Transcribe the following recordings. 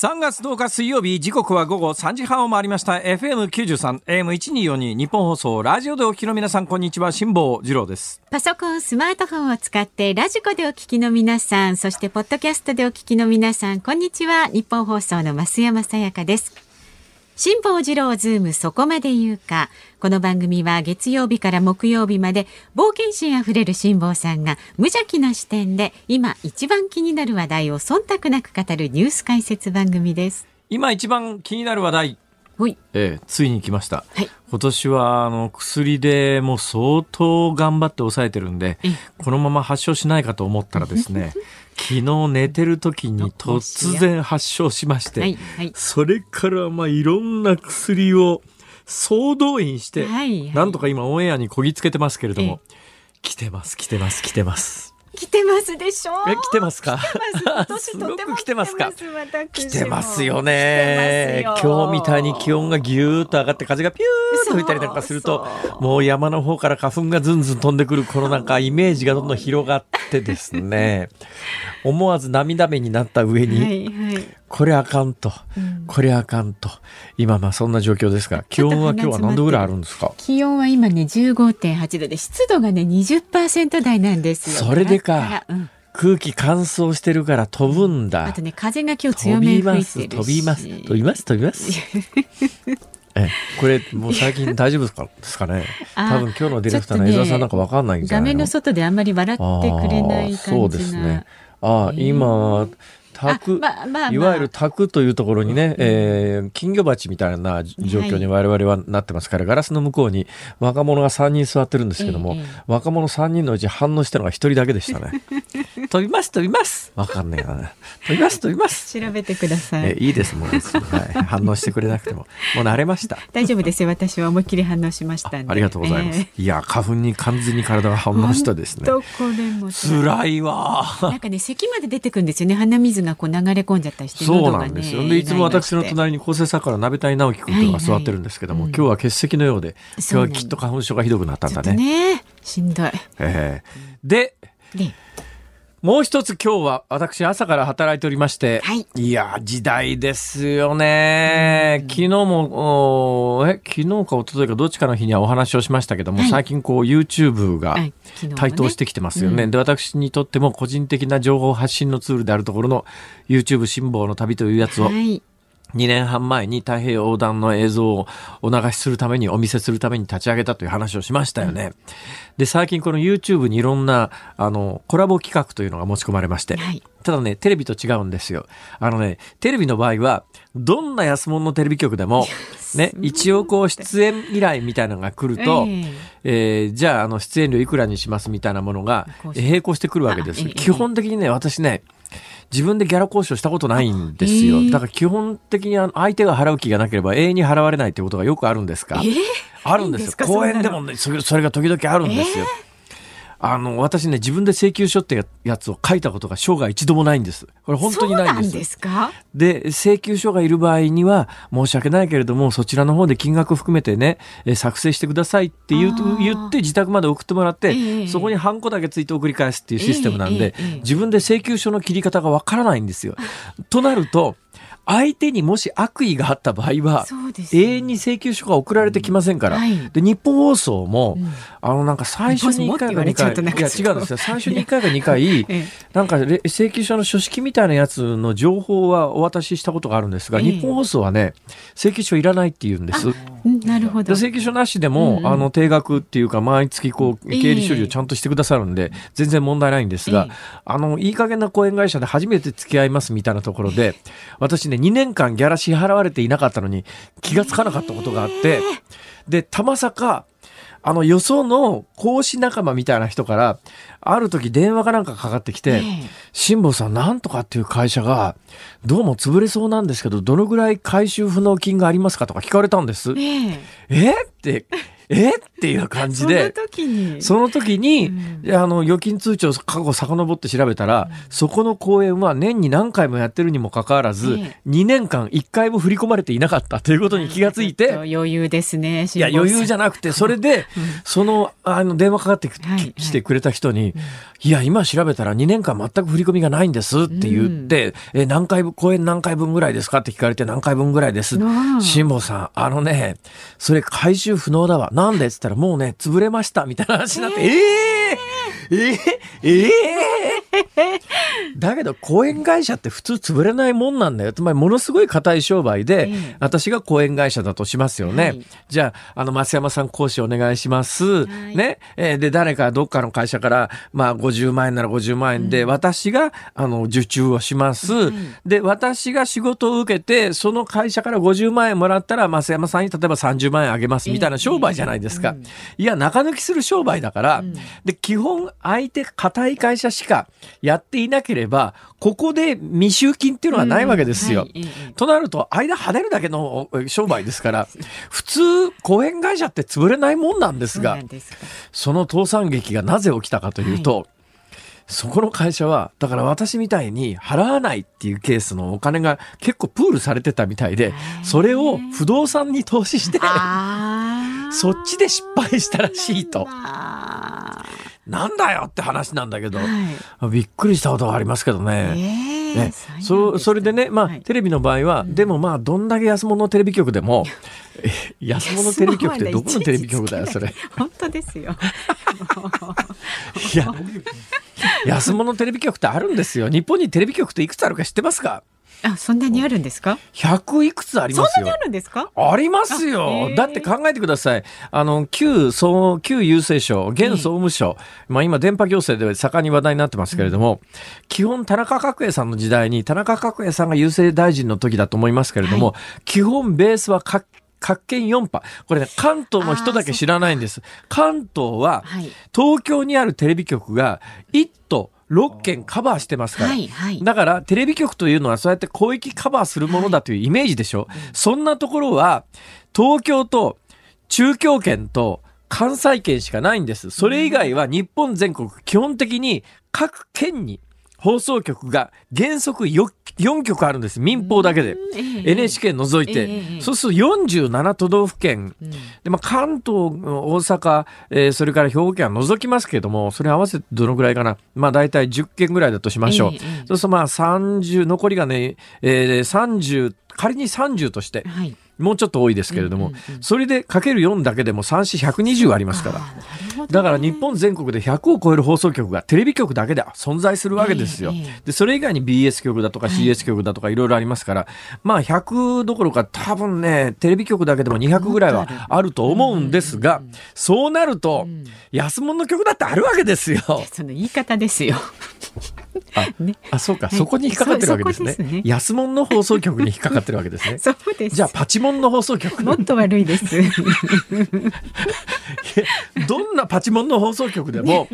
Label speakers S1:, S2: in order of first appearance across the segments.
S1: 3月10日水曜日時刻は午後3時半を回りました FM93 AM1242 ニッポン放送ラジオでお聞きの皆さんこんにちは辛坊治郎です
S2: パソコン、スマートフォンを使ってラジコでお聞きの皆さん、そしてポッドキャストでお聞きの皆さん、こんにちは。ニッポン放送の増山さやかです。辛坊治郎ズームそこまで言うか。この番組は月曜日から木曜日まで冒険心あふれる辛坊さんが無邪気な視点で今一番気になる話題を忖度なく語るニュース解説番組です。
S1: 今一番気になる話題。ええついに来ました、
S2: はい
S1: 今年はあの薬でもう相当頑張って抑えてるんで
S2: え
S1: このまま発症しないかと思ったらですね 昨日寝てる時に突然発症しまして、
S2: はい。はい。
S1: それからまあいろんな薬を総動員して、
S2: はいはい
S1: なんとか今オンエアにこぎつけてますけれども、来てます来てます来てます。
S2: 来てますでしょ？
S1: え来てますか？す。ごく来てますか？来てます。よね。今日みたいに気温がぎゅーっと上がって風がピューッと吹いたりなんかするともう山の方から花粉がずんずん飛んでくるこのなんかイメージがどんどん広がってですね。思わず涙目になった上に、
S2: はいはい。
S1: これあかんと、これあかんと。今まあそんな状況ですが気温は今日は何度ぐらいあるんですか？
S2: 気温は今ね15.8度で湿度がね20%台なんですよ。
S1: それでか。
S2: うん。
S1: 空気乾燥してるから飛ぶんだ。
S2: あとね風が今日強
S1: 飛
S2: めに吹
S1: びます
S2: いてるし。
S1: 飛びます飛びます飛びます えこれもう最近大丈夫ですか？ですかね。
S2: あ
S1: 多分今日のディレクターの江澤さんなんかわかんないんじゃな。いの
S2: 画面の外であんまり笑ってくれない感じ
S1: そうですね。ああ、今宅、
S2: あまあまあまあ。
S1: いわゆる宅というところにね、えー金魚鉢みたいな状況に我々はなってます。から、ガラスの向こうに若者が3人座ってるんですけども、
S2: ええ
S1: 若者3人のうち反応したのが1人だけでしたね。飛びます飛びますわかんねえな。飛びます飛びます
S2: 調べてください。
S1: えいいですもう別に、はい、反応してくれなくてももう慣れました
S2: 大丈夫ですよ。私は思いっきり反応しました。
S1: ありがとうございます、
S2: え
S1: いや花粉に完全に体が反応したですね
S2: どこでも
S1: 辛いわ
S2: なんかね咳まで出てくるんですよね。鼻水がこう流れ込んじゃったりして。
S1: そうなんですよ。で、いつも私の隣に構成作家の鍋谷直樹君というのが座ってるんですけども、今日は欠席のようで、今日はきっと花粉症がひどくなったん
S2: ちょっと
S1: だね。
S2: ねしんどい。
S1: ええで、
S2: で、
S1: もう一つ今日は私朝から働いておりまして、
S2: はい
S1: や、時代ですよね。昨日も、おえ、昨日か一昨日かどっちかの日にはお話をしましたけども、
S2: はい
S1: 最近こう YouTube が台頭してきてますよね。で、私にとっても個人的な情報発信のツールであるところの YouTube 辛抱の旅というやつを
S2: はい。
S1: 2年半前に太平洋横断の映像をお流しするために、お見せするために立ち上げたという話をしましたよね。で、最近この YouTube にいろんな、あの、コラボ企画というのが持ち込まれまして、
S2: はい
S1: ただね、テレビと違うんですよ。あのね、テレビの場合は、どんな安物のテレビ局でも、ね、一応こう出演依頼みたいなのが来ると、
S2: え
S1: えーじゃあ、あの、出演料いくらにしますみたいなものが並行してくるわけです。基本的にね、私ね、自分でギャラ交渉したことないんですよ。
S2: ええ
S1: だから基本的にあの相手が払う気がなければ永遠に払われないってことがよくあるんですか？
S2: えー？
S1: あるんですよ。
S2: いいすか？
S1: 公演でもね、それそれが時々あるんですよ。あの、私ね、自分で請求書ってやつを書いたことが生涯一度もないんです。これ本当にないんです。
S2: ですか？
S1: で、請求書がいる場合には、申し訳ないけれども、そちらの方で金額含めてね、えー作成してくださいって言う言って自宅まで送ってもらって、
S2: ええ
S1: そこにハンコだけついて送り返すっていうシステムなんで、
S2: ええええ
S1: 自分で請求書の切り方がわからないんですよ。となると、相手にもし悪意があった場合は、
S2: そうです。よ
S1: 永遠に請求書が送られてきませんから。
S2: はい。
S1: で、日本放送も、
S2: うん。
S1: あの、なんか最初に1回か2回、いや違うんですよ。最初に1回か2回、
S2: え
S1: なんかれ請求書の書式みたいなやつの情報はお渡ししたことがあるんですが、
S2: ええ。
S1: 日本放送はね、請求書いらないって言うんです。
S2: うんなるほど。
S1: で請求書なしでも、
S2: うん。うん
S1: あの、定額っていうか、毎月こう、
S2: ええ。
S1: 経理処理をちゃんとしてくださるんで、全然問題ないんですが、
S2: ええ。
S1: あの、いい加減な講演会社で初めて付き合いますみたいなところで、私ね、2年間ギャラ支払われていなかったのに気がつかなかったことがあって、で、たまさか、あの、よその講師仲間みたいな人から、ある時電話かなんかかかってきて、
S2: ええ。
S1: 辛坊さん、なんとかっていう会社が、どうも潰れそうなんですけど、どのぐらい回収不能金がありますかとか聞かれたんです。
S2: ええ。
S1: え？って、え？っていう感じ
S2: その
S1: で。
S2: 時に。
S1: その時に、
S2: うん
S1: あの、預金通帳過去遡って調べたら、そこの公演は年に何回もやってるにもかかわらず、
S2: え
S1: 2年間1回も振り込まれていなかったということに気がついて、
S2: 余裕ですね。
S1: いや、余裕じゃ
S2: な
S1: なくて、それで、その、あの、電話かかってき
S2: はい
S1: きてくれた人に、いや、今調べたら2年間全く振り込みがないんですって言って、え、何回分、公演何回分ぐらいですかって聞かれて何回分ぐらいです？
S2: うん
S1: 辛坊さん、あのね、それ回収不能だわ。なんでっつったら、もうね、潰れました、みたいな話になって、ええええええだけど、講演会社って普通潰れないもんなんだよ。つまり、ものすごい硬い商売で、
S2: ええ
S1: 私が講演会社だとしますよね。
S2: はい
S1: じゃあ、あの、松山さん講師お願いします。
S2: い
S1: ね？えーで、誰かどっかの会社から、まあ、50万円なら50万円で、私が、あの、受注をします。
S2: はい
S1: で、私が仕事を受けて、その会社から50万円もらったら、増山さんに例えば30万円あげますみたいな商売じゃないですか。
S2: うん
S1: いや、中抜きする商売だから、
S2: ん
S1: で、基本、相手、硬い会社しかやっていなければ、ここで未収金っていうのはないわけですよ。
S2: うんはいええ
S1: となると、間跳ねるだけのえ商売ですから、普通、講演会社って潰れないもんなんですが
S2: そ
S1: の倒産劇がなぜ起きたかというと、そこの会社は、だから私みたいに払わないっていうケースのお金が結構プールされてたみたいで、それを不動産に投資して。そっちで失敗したらしいと。
S2: あ
S1: なんだよって話なんだけど
S2: ー、はい。
S1: びっくりしたことがありますけどね。
S2: ええ
S1: ね、
S2: そ
S1: それでね、まあ、
S2: はい
S1: テレビの場合は、でもまあ、どんだけ安物のテレビ局でも、え安物テレビ局ってどこのテレビ局だよ、それ。
S2: 本当ですよ。
S1: いや、安物テレビ局ってあるんですよ。日本にテレビ局っていくつあるか知ってますか？
S2: あ、そんなにあるんですか
S1: ？?100 いくつありますよ
S2: そんなにあ。るんですか？
S1: ありますよ。
S2: ー
S1: だって考えてください。あの、旧総、旧郵政省、現総務省、まあ今電波行政で盛んに話題になってますけれども、基本田中角栄さんの時代に、田中角栄さんが郵政大臣の時だと思いますけれども、基本ベースは各各県4波。これね、関東の人だけ知らないんです。関東は、
S2: はい。
S1: 東京にあるテレビ局が1都6県カバーしてますから。
S2: はいはい。
S1: だから、テレビ局というのはそうやって広域カバーするものだというイメージでしょ。そんなところは、東京と中京圏と関西圏しかないんです。それ以外は日本全国、基本的に各県に放送局が原則 4, 4局あるんです。民放だけで。
S2: ええ
S1: NHK 除いて。
S2: ええ
S1: そうすると47都道府県。
S2: うん
S1: で、まあ、関東、大阪、えーそれから兵庫県は除きますけれども、それ合わせてどのぐらいかな。まあ、大体10件ぐらいだとしましょう。
S2: ええええ
S1: そうするとまあ30、残りがね、えー、30、仮に30として、
S2: はい。
S1: もうちょっと多いですけれども、
S2: うんうんうん
S1: それでかける4だけでも3、4、120ありますから。だから日本全国で100を超える放送局がテレビ局だけで存在するわけですよ。で、それ以外に BS 局だとか CS 局だとかいろいろありますから、まあ100どころか多分ね、テレビ局だけでも200ぐらいはあると思うんですが、そうなると
S2: うん、
S1: 安物の曲だってあるわけですよ。
S2: その言い方ですよ。
S1: あ
S2: ね。
S1: あ、そうか、
S2: はい
S1: そこに引っかかってるわけですね。
S2: ね
S1: 安物の放送局に引っかかってるわけですね。
S2: そうです。
S1: じゃあ、パチモンの放送局。
S2: もっと悪いです。
S1: どんなパチモンの放送局でも、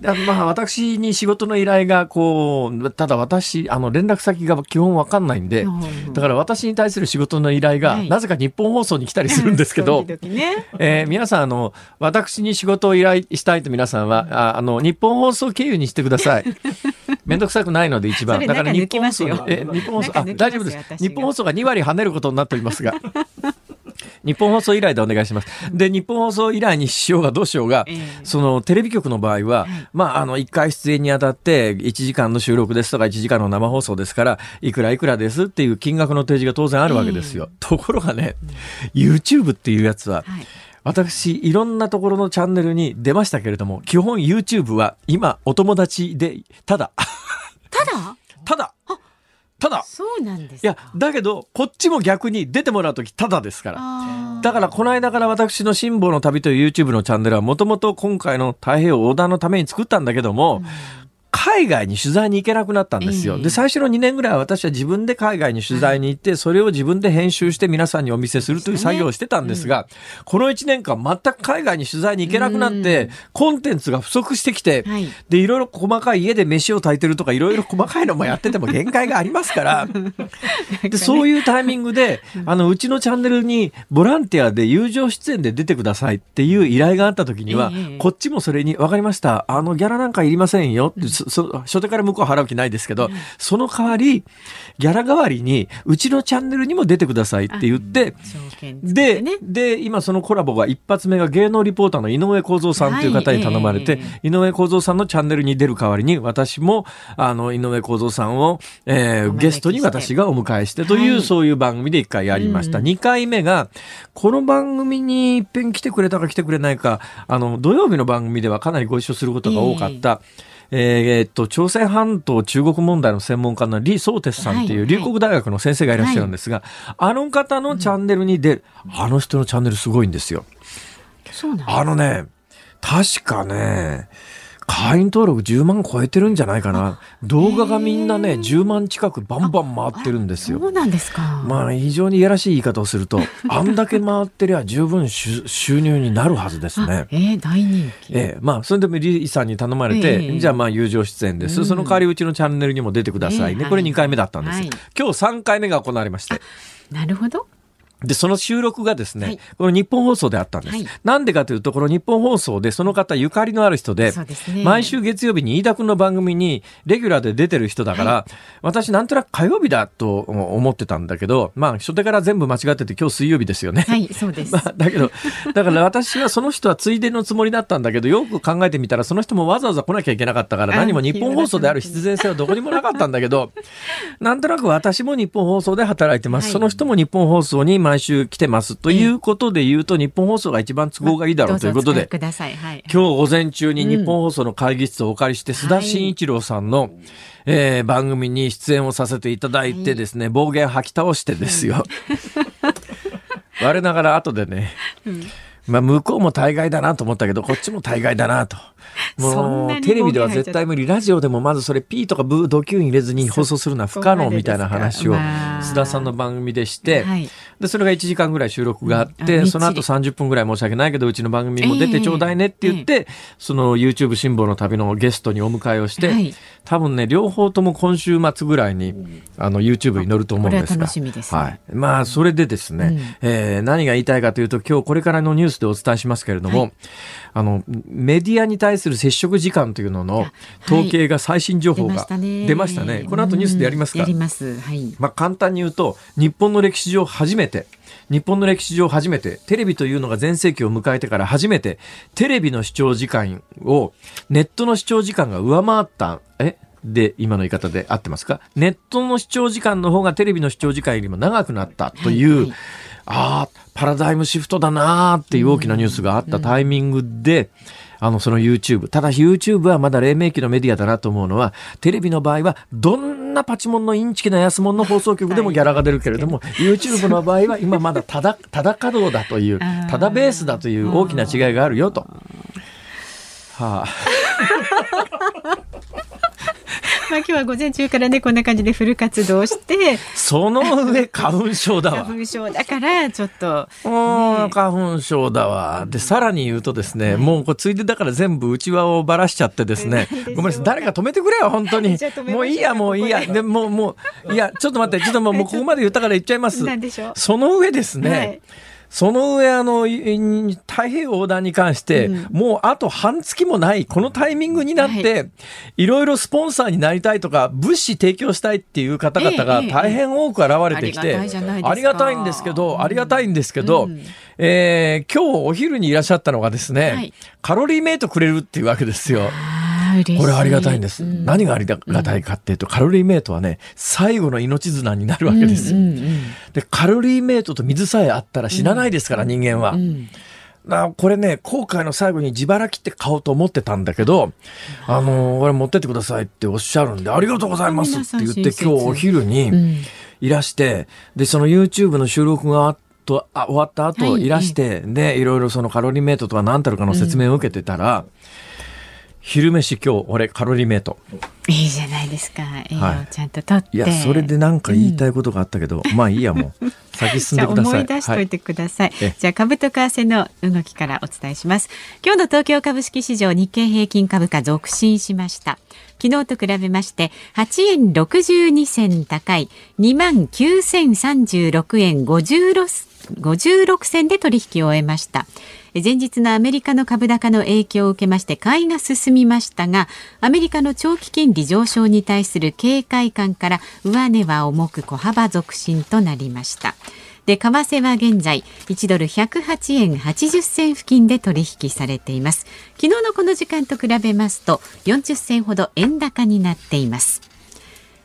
S1: だまあ、私に仕事の依頼が、こう、ただ私、あの、連絡先が基本わかんないんで、だから私に対する仕事の依頼が、
S2: はい
S1: なぜか日本放送に来たりするんですけど、
S2: ね。
S1: えー皆さん、あの、私に仕事を依頼したいと皆さんは、ああの、日本放送経由にしてください。めんどくさくないので一番。だから日本放送え、日本放送、あ、大丈夫です日本放送が2割跳ねることになっておりますが。日本放送依頼でお願いします。で、日本放送依頼にしようがどうしようが、
S2: ええ
S1: そのテレビ局の場合は、まあ、あの、1回出演にあたって、1時間の収録ですとか、1時間の生放送ですから、いくらいくらですっていう金額の提示が当然あるわけですよ。ところがね、YouTube っていうやつは、
S2: はい。
S1: 私、いろんなところのチャンネルに出ましたけれども、基本 YouTube は今、お友達で、ただ、
S2: ただ？
S1: ただ、ただ、
S2: そうなんです
S1: いや、だけど、こっちも逆に出てもらうとき、ただですから。だから、この間から私の辛抱の旅という YouTube のチャンネルは、もともと今回の太平洋横断のために作ったんだけども、海外に取材に行けなくなったんですよ。
S2: ええ。
S1: で、最初の2年ぐらいは私は自分で海外に取材に行って、それを自分で編集して皆さんにお見せするという作業をしてたんですが、この1年間全く海外に取材に行けなくなって、コンテンツが不足してきて、
S2: はい。
S1: で、いろいろ細かい家で飯を炊いてるとか、いろいろ細かいのもやってても限界がありますから、で、そういうタイミングで、あの、うちのチャンネルにボランティアで友情出演で出てくださいっていう依頼があった時には、
S2: ええ。
S1: こっちもそれに、わかりました。あの、ギャラなんかいりませんよって、そ、そ初手から向こう払う気ないですけど、その代わり、ギャラ代わりに、うちのチャンネルにも出てくださいって言って、で、
S2: ね。
S1: で、今そのコラボが一発目が芸能リポーターの井上公造さんという方に頼まれて、井上公造さんのチャンネルに出る代わりに、私も、あの、井上公造さんを、えーゲストに私がお迎えしてという、
S2: はい。
S1: そういう番組で一回やりました。
S2: うん。
S1: 二、回目が、この番組に一遍来てくれたか来てくれないか、あの、土曜日の番組ではかなりご一緒することが多かった、えーえーっと、朝鮮半島中国問題の専門家の李相哲さんっていう
S2: はい
S1: 龍谷大学の先生がいらっしゃるんですが、あの方のチャンネルに出る、あの人のチャンネルすごいんですよ。
S2: そうなん
S1: あのね、確かね、会員登録10万超えてるんじゃないかな。動画がみんなね、10万近くバンバン回ってるんですよ
S2: そ。うなんですか。
S1: まあ、非常にいやらしい言い方をすると、あんだけ回ってりゃ十分収収入になるはずです
S2: あ
S1: ね。
S2: えー大人気。
S1: ええ、まあ、それでもリーさんに頼まれて、
S2: ええ
S1: じゃあまあ、友情出演です、
S2: うん
S1: その代わりうちのチャンネルにも出てくださいね。
S2: ええ
S1: これ2回目だったんです。
S2: はい
S1: 今日3回目が行われまして。
S2: なるほど。
S1: で、その収録がですね、
S2: はい
S1: この日本放送であったんです。
S2: はい
S1: なんでかというと、この日本放送でその方ゆかりのある人で、
S2: ね。
S1: 毎週月曜日に飯田君の番組にレギュラーで出てる人だから、私なんとなく火曜日だと思ってたんだけど、まあ初手から全部間違ってて今日水曜日ですよね。
S2: はい、そうです。
S1: まあ、だけど、だから私はその人はついでのつもりだったんだけど、よく考えてみたら、その人もわざわざ来なきゃいけなかったから、
S2: あ
S1: 何も日本放送である必然性はどこにもなかったんだけど、なんとなく私も日本放送で働いてます。
S2: はい
S1: その人も日本放送に毎週来てます。ということで言うと、日本放送が一番都合がいいだろうということで。
S2: はい。
S1: 今日午前中に日本放送の会議室をお借りして、須田慎一郎さんの、えー番組に出演をさせていただいてですね、暴言吐き倒してですよ。我ながら後でね、まあ向こうも大概だなと思ったけど、こっちも大概だなと。もうテレビでは絶対無理。ラジオでもまずそれ P とかブードキュン入れずに放送するのは不可能みたいな話を
S2: まあ
S1: 須田さんの番組でして、
S2: はい。
S1: で、それが1時間ぐらい収録があって、その後30分ぐらい申し訳ないけど、うちの番組にも出てちょうだいねって言って、その YouTube 辛抱の旅のゲストにお迎えをして、
S2: はい
S1: 多分ね、両方とも今週末ぐらいに、あの YouTube に載ると思うんですが。
S2: は
S1: い。まあ、それでですね、
S2: うん
S1: えー何が言いたいかというと、今日これからのニュースでお伝えしますけれども、
S2: はい
S1: あの、メディアに対する接触時間というのの統計が最新情報
S2: 出ま
S1: が
S2: したね。
S1: 出ましたね。この後ニュースでやりますか？
S2: うんやります。はい。
S1: まあ、簡単に言うと、日本の歴史上初めて、日本の歴史上初めて、テレビというのが全盛期を迎えてから初めて、テレビの視聴時間を、ネットの視聴時間が上回った、え？で、今の言い方で合ってますか？ネットの視聴時間の方がテレビの視聴時間よりも長くなったという、
S2: はいはい
S1: ああ、パラダイムシフトだなーっていう大きなニュースがあったタイミングで、あの、その YouTube。ただ YouTube はまだ黎明期のメディアだなと思うのは、テレビの場合は、どんなパチモンのインチキな安物の放送局でもギャラが出るけれども、YouTube の場合は今まだただ、ただ稼働だという、ただベースだという大きな違いがあるよと。はあ、
S2: まあ今日は午前中からね、こんな感じでフル活動して、
S1: その上花粉症だわ。
S2: 花粉症だから、ちょっと、
S1: もう花粉症だわ。で、さらに言うとですね、もうこれついでだから全部内輪をばらしちゃってですねごめんなさい、誰か止めてくれよ、本当に。もういいや、もういいや。
S2: で。
S1: でもう、もう、いや、ちょっと待って、ちょっともうもうここまで言ったから言っちゃいます。
S2: なんでしょう？
S1: その上ですね、
S2: はい
S1: その上、あの、いい太平洋横断に関して、
S2: うん。
S1: もうあと半月もない、このタイミングになって、、
S2: はい。
S1: ろいろスポンサーになりたいとか、物資提供したいっていう方々が大変多く現れてきて、
S2: ありがたいじゃないですか。
S1: ありがたいんですけど、
S2: うん。
S1: ありがたいんですけど、
S2: うん。
S1: えー今日お昼にいらっしゃったのがですね、
S2: はい。
S1: カロリーメイトくれるっていうわけですよ。これありがたいんです。
S2: うん。
S1: 何がありがたいかっていうと、カロリーメイトはね、最後の命綱になるわけですよ。
S2: うんうん
S1: で、カロリーメイトと水さえあったら死なないですから、人間は。
S2: うん。うん。
S1: なこれね、後悔の最後に自腹切って買おうと思ってたんだけど、あのーこれ持ってってくださいっておっしゃるんで、ありがとうございますって言って、今日お昼に
S2: うん。
S1: いらして、で、その YouTube の収録があとあ終わった後
S2: はい
S1: い。らして、で、いろいろそのカロリーメイトとは何たるかの説明を受けてたら、い昼飯今日俺カロリーメイト。
S2: いいじゃないですか。栄養ちゃんととって、
S1: はい。いや、それでなんか言いたいことがあったけど、うん、まあいいやもう。先進んでください。
S2: 思い出しといてください。はい、じゃあ株と為替の動きからお伝えします。今日の東京株式市場日経平均株価続伸しました。昨日と比べまして8円62銭高い2万9036円56 56銭で取引を終えました。前日のアメリカの株高の影響を受けまして買いが進みましたがアメリカの長期金利上昇に対する警戒感から上値は重く小幅続伸となりました。で為替は現在1ドル108円80銭付近で取引されています。昨日のこの時間と比べますと40銭ほど円高になっています。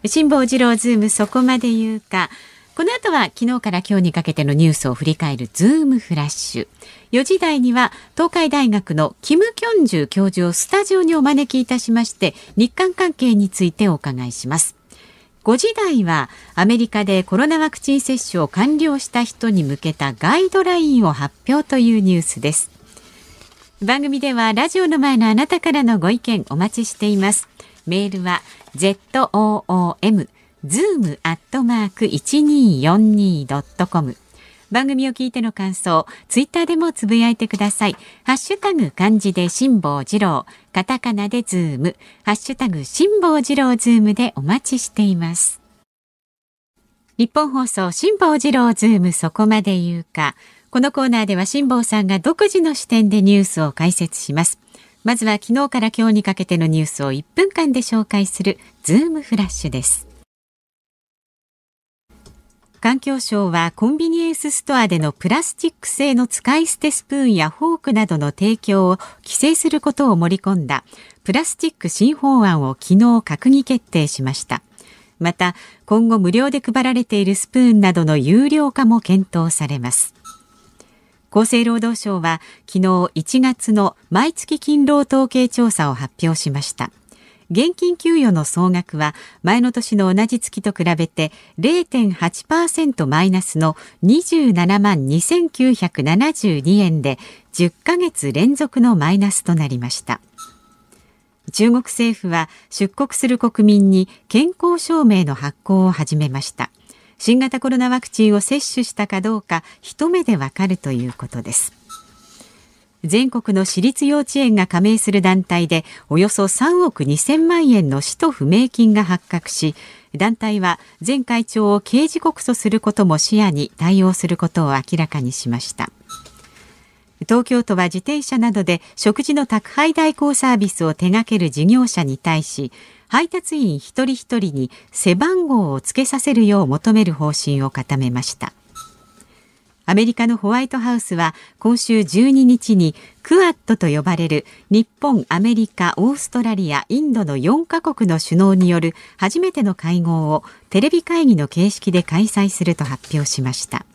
S2: 辛坊治郎ズームそこまで言うか。この後は昨日から今日にかけてのニュースを振り返るズームフラッシュ。4時台には東海大学のキム・キョンジュ教授をスタジオにお招きいたしまして日韓関係についてお伺いします。5時台はアメリカでコロナワクチン接種を完了した人に向けたガイドラインを発表というニュースです。番組ではラジオの前のあなたからのご意見お待ちしています。メールは zoom zoom アットマーク 1242.com 番組を聞いての感想、ツイッターでもつぶやいてください。ハッシュタグ漢字で辛坊治郎、カタカナでズーム、ハッシュタグ辛坊治郎ズームでお待ちしています。ニッポン放送辛坊治郎ズームそこまで言うか。このコーナーでは辛坊さんが独自の視点でニュースを解説します。まずは昨日から今日にかけてのニュースを1分間で紹介するズームフラッシュです。環境省はコンビニエンスストアでのプラスチック製の使い捨てスプーンやフォークなどの提供を規制することを盛り込んだプラスチック新法案を昨日閣議決定しました。また今後無料で配られているスプーンなどの有料化も検討されます。厚生労働省は昨日1月の毎月勤労統計調査を発表しました。現金給与の総額は前の年の同じ月と比べて0.8%マイナスの27万2972円で10ヶ月連続のマイナスとなりました。中国政府は出国する国民に健康証明の発行を始めました。新型コロナワクチンを接種したかどうか一目でわかるということです。全国の私立幼稚園が加盟する団体でおよそ3億2000万円の使途不明金が発覚し団体は前会長を刑事告訴することも視野に対応することを明らかにしました。東京都は自転車などで食事の宅配代行サービスを手掛ける事業者に対し配達員一人一人に背番号を付けさせるよう求める方針を固めました。アメリカのホワイトハウスは今週12日にクアッドと呼ばれる日本、アメリカ、オーストラリア、インドの4カ国の首脳による初めての会合をテレビ会議の形式で開催すると発表しました。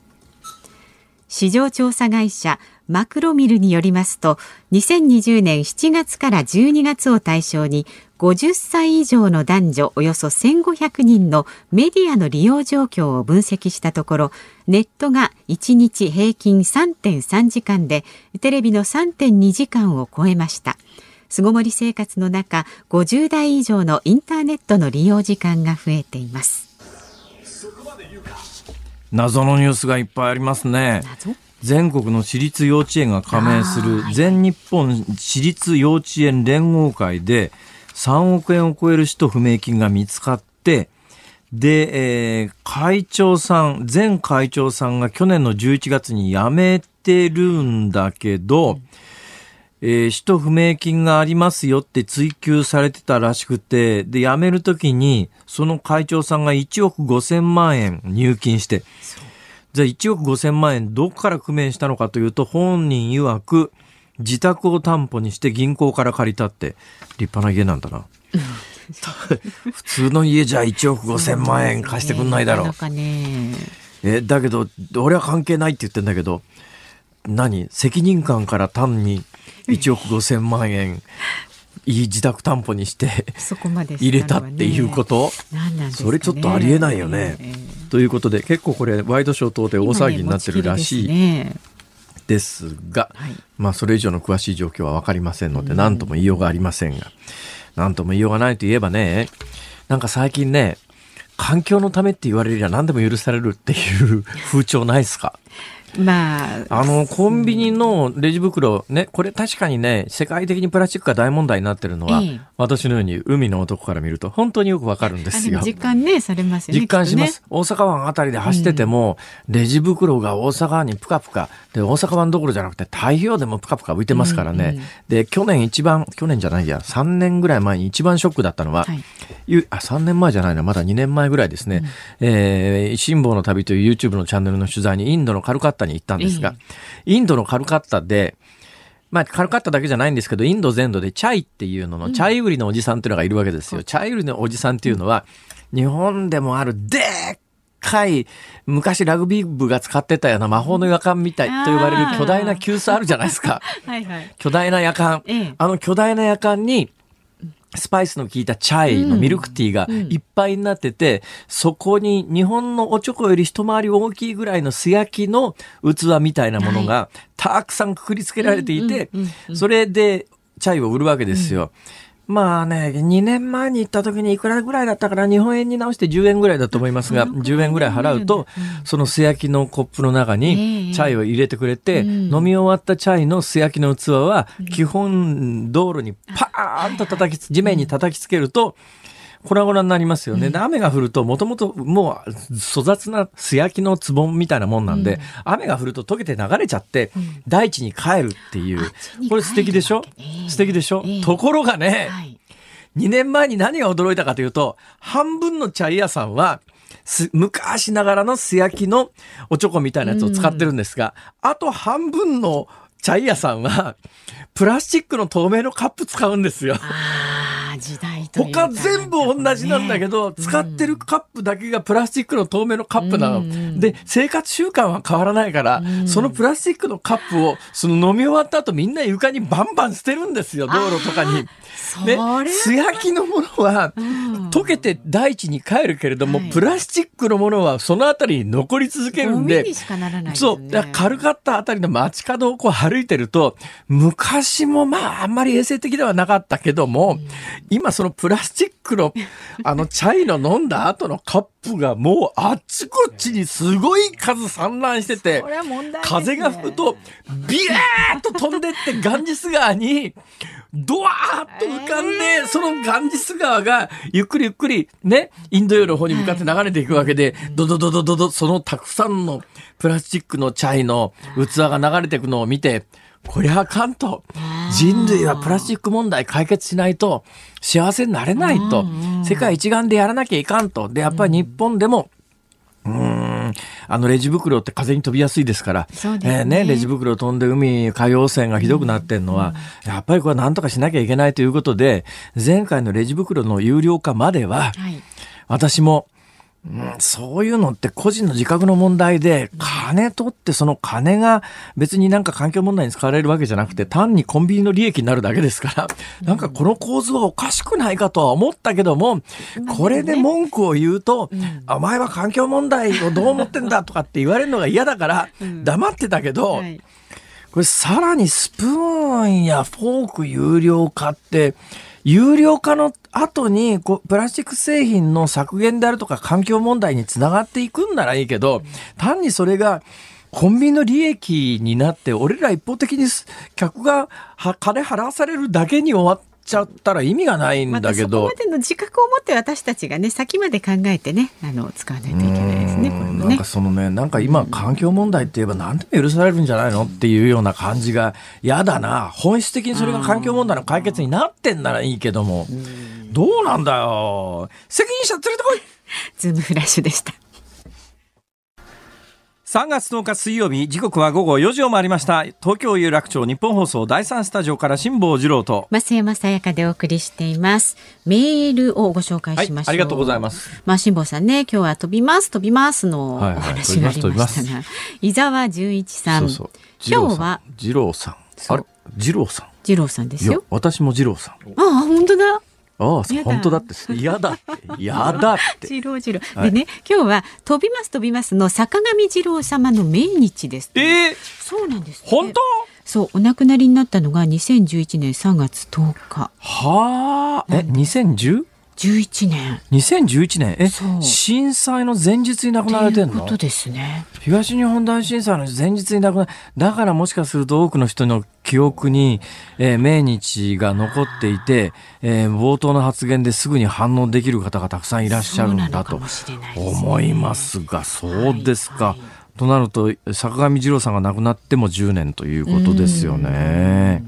S2: 市場調査会社マクロミルによりますと2020年7月から12月を対象に50歳以上の男女およそ1500人のメディアの利用状況を分析したところネットが1日平均3.3時間でテレビの3.2時間を超えました。巣ごもり生活の中50代以上のインターネットの利用時間が増えています。
S1: 謎のニュースがいっぱいありますね全国の私立幼稚園が加盟する全日本私立幼稚園連合会で3億円を超える使途不明金が見つかって、で、えー、会長さん、前会長さんが去年の11月に辞めてるんだけど、えー、使途不明金がありますよって追及されてたらしくて、で、辞めるときに、その会長さんが1億5千万円入金して、じゃあ1億5千万円どこから工面したのかというと、本人曰く、自宅を担保にして銀行から借りたって立派な家なんだな。普通の家じゃ1億5千万円貸してくんないだろう。ね、えだけど俺は関係ないって言ってんだけど何？責任感から単に1億5千万円いい自宅担保にして入れたっていうこと、ね、それちょっとありえないよね。えー、ということで結構これワイドショー等で大騒ぎになってるらしい。ですが、はい、まあそれ以上の詳しい状況は分かりませんので何とも言いようがありませんが。何とも言いようがないといえばねなんか最近ね環境のためって言われりゃ何でも許されるっていう風潮ないですか？
S2: ま
S1: あ、あの、コンビニのレジ袋、ね、これ確かにね、世界的にプラスチックが大問題になってるのは、ええ、私のように海の男から見ると本当によくわかるんですよ。
S2: 実感ね、されますよね。
S1: 実感します。ね、大阪湾あたりで走ってても、うん、レジ袋が大阪湾にぷかぷか、で、大阪湾どころじゃなくて太平洋でもぷかぷか浮いてますからね。うんうん、で、去年一番、去年じゃないや、3年ぐらい前に一番ショックだったのは、はい、あ、3年前じゃないな、まだ2年前ぐらいですね。うん、えー、辛抱の旅という YouTube のチャンネルの取材にインドのカルカッタに行ったんですが、インドのカルカッタで、まあ、カルカッタだけじゃないんですけど、インド全土でチャイっていうのの、チャイ売りのおじさんっていうのがいるわけですよ。チャイ売りのおじさんっていうのは、日本でもあるでっかい、昔ラグビー部が使ってたような魔法の夜間みたいと呼ばれる巨大な急須あるじゃないですか。はいはい、巨大な夜間、ええ。あの巨大な夜間に、スパイスの効いたチャイのミルクティーがいっぱいになってて、そこに日本のおちょこより一回り大きいぐらいの素焼きの器みたいなものがたくさんくくりつけられていて、それでチャイを売るわけですよ。まあね、2年前に行った時にいくらぐらいだったかな、日本円に直して10円ぐらいだと思いますが、10円ぐらい払うと、その素焼きのコップの中にチャイを入れてくれて、飲み終わったチャイの素焼きの器は、基本道路にパーンと叩き、地面に叩きつけると、粉々になりますよね。で、雨が降ると、もともともう粗雑な素焼きのつぼみたいなもんなんで、うん、雨が降ると溶けて流れちゃって、うん、大地に帰るっていう。これ素敵でしょ、えー、素敵でしょ、えー、ところがね、はい、2年前に何が驚いたかというと、半分のチャイ屋さんは、昔ながらの素焼きのおちょこみたいなやつを使ってるんですが、うん、あと半分のチャイ屋さんは、プラスチックの透明のカップ使うんですよ。
S2: 時代
S1: と他全部同じなんだけど、ね、使ってるカップだけがプラスチックの透明のカップなの。うん、で、生活習慣は変わらないから、うん、そのプラスチックのカップを、その飲み終わった後みんな床にバンバン捨てるんですよ、道路とかに。ね、素焼きのものは溶けて大地に帰るけれども、プラスチックのものはその辺りに残り続けるんで、そう、カルカッタあたりの街角をこう歩いてると、昔もまああんまり衛生的ではなかったけども、今そのプラスチックの あのチャイの飲んだ後のカップがもうあっちこっちにすごい数散乱してて、風が吹くとビヤーッと飛んでってガンジス川にドワーッと浮かんで、そのガンジス川がゆっくりゆっくりね、インド洋の方に向かって流れていくわけで、ドドドドドド、そのたくさんのプラスチックのチャイの器が流れていくのを見て、こりゃあかんと。人類はプラスチック問題解決しないと幸せになれないと。世界一丸でやらなきゃいかんと。で、やっぱり日本でも、うん、あのレジ袋って風に飛びやすいですから、ね。えー、ね、レジ袋飛んで海、海洋汚染がひどくなってるのは、うん、やっぱりこれは何とかしなきゃいけないということで、前回のレジ袋の有料化までは、はい、私も、うん、そういうのって個人の自覚の問題で、金取ってその金が別になんか環境問題に使われるわけじゃなくて、単にコンビニの利益になるだけですから、なんかこの構図はおかしくないかとは思ったけども、これで文句を言うと、お前は環境問題をどう思ってんだとかって言われるのが嫌だから、黙ってたけど、これさらにスプーンやフォーク有料化って、有料化の後にこうプラスチック製品の削減であるとか環境問題につながっていくんならいいけど、単にそれがコンビニの利益になって、俺ら一方的に客が金払わされるだけに終わっちゃったら意味がないんだけど、
S2: ま、そこまでの自覚を持って私たちがね先まで考えてねあの使わないといけないですね。ね。
S1: なんかそのねなんか今環境問題って言えば何でも許されるんじゃないのっていうような感じが嫌だな。本質的にそれが環境問題の解決になってんならいいけども。どうなんだよ。責任者連れてこい。
S2: ズームフラッシュでした。
S1: 3月10日水曜日時刻は午後4時を回りました。東京有楽町日本放送第3スタジオから辛坊治郎と。
S2: 増山さやかでお送りしています。メールをご紹介しましはい、
S1: ありがとうございます。
S2: まあ辛坊さんね今日は飛びます飛びますのお話がありましたが、はい、伊沢十一さん。今日は
S1: 治郎さん。あれ？治郎さん。
S2: 治郎さんですよ。
S1: 私も治郎さん。
S2: ああ本当だ
S1: ああ、本当だって、嫌だって、嫌だって。
S2: 次郎次郎、
S1: はい。
S2: でね今日は飛びます飛びますの坂上次郎様の命日です
S1: えー、
S2: そうなんです
S1: 本当？
S2: そうお亡くなりになったのが2011年3月10日
S1: はあ、え、2010?
S2: 11年。
S1: 2011年。え震災の前日に亡くなられてんの？
S2: っていうことですね。
S1: 東日本大震災の前日に亡くなだからもしかすると多くの人の記憶に、えー命日が残っていて、えー冒頭の発言ですぐに反応できる方がたくさんいらっしゃるんだと思いますがそうですか。
S2: はい
S1: となると坂上二郎さんが亡くなっても10年ということですよね。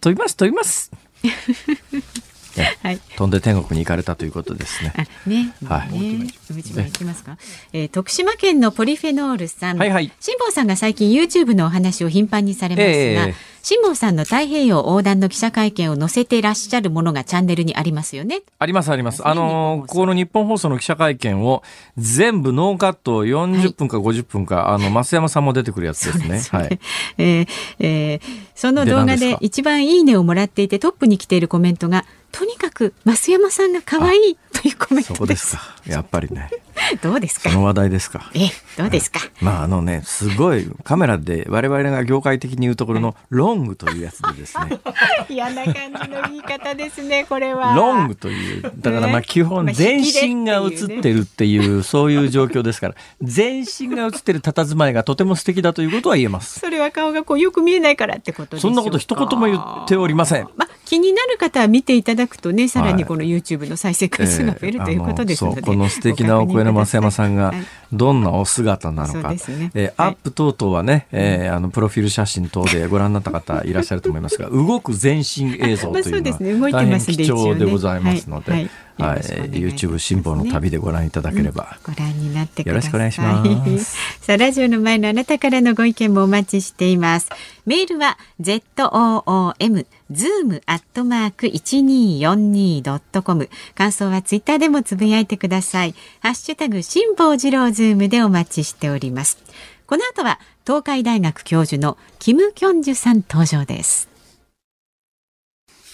S1: 飛びます飛びます。
S2: はい
S1: 飛んで天国に行かれたということですね。
S2: あね、
S1: はい
S2: ね、もう一枚いきますか。えー徳島県のポリフェノールさん。
S1: はいはい
S2: 辛坊さんが最近 YouTube のお話を頻繁にされますが、
S1: ええ
S2: 辛坊さんの太平洋横断の記者会見を載せていらっしゃるものがチャンネルにありますよね。
S1: ありますあります。あの
S2: 送
S1: ここの日本放送の記者会見を全部ノーカット40分か50分か、あの、増山さんも出てくるやつですね。はい。
S2: えーえーその動画
S1: で
S2: 一番いいねをもらっていてトップに来ているコメントが、とにかく増山さんが可愛いというコメントで。
S1: こですか。やっぱりね。
S2: どうですか？
S1: その話題ですか。
S2: え、どうですか、
S1: まああのね、すごいカメラで我々が業界的に言うところのロングというやつでですね、
S2: 嫌な感じの言い方ですね、これは。
S1: ロングという、だからまあ
S2: ね
S1: 基本
S2: まあ
S1: 全身
S2: ね
S1: が映ってるっていう、そういう状況ですから、全身が映ってる佇まいがとても素敵だということは言えます。
S2: それは顔がこうよく見えないからってことで
S1: そんなこと一言も言っておりません。
S2: まあ、気になる方は見ていただくとね、さらにこの YouTube の再生回数が増えるということですので、
S1: この素敵なお声の増山さんが
S2: はい。
S1: どんなお姿なのか、
S2: ね。
S1: えー
S2: はい。
S1: アップ等々はね、えーあのプロフィール写真等でご覧になった方いらっしゃると思いますが動く全身映像というのは 大変貴重でございますので、
S2: はい
S1: YouTube 辛坊の旅でご覧いただければ、
S2: ご覧になってください。
S1: よろしくお願いします
S2: さあ、ラジオの前のあなたからのご意見もお待ちしています。メールは z o o m zoom アットマーク一二四二ドットコム。感想はツイッターでもつぶやいてください。ハッシュタグ辛坊治郎ズームでお待ちしております。この後は東海大学教授のキムキョンジュさん登場です。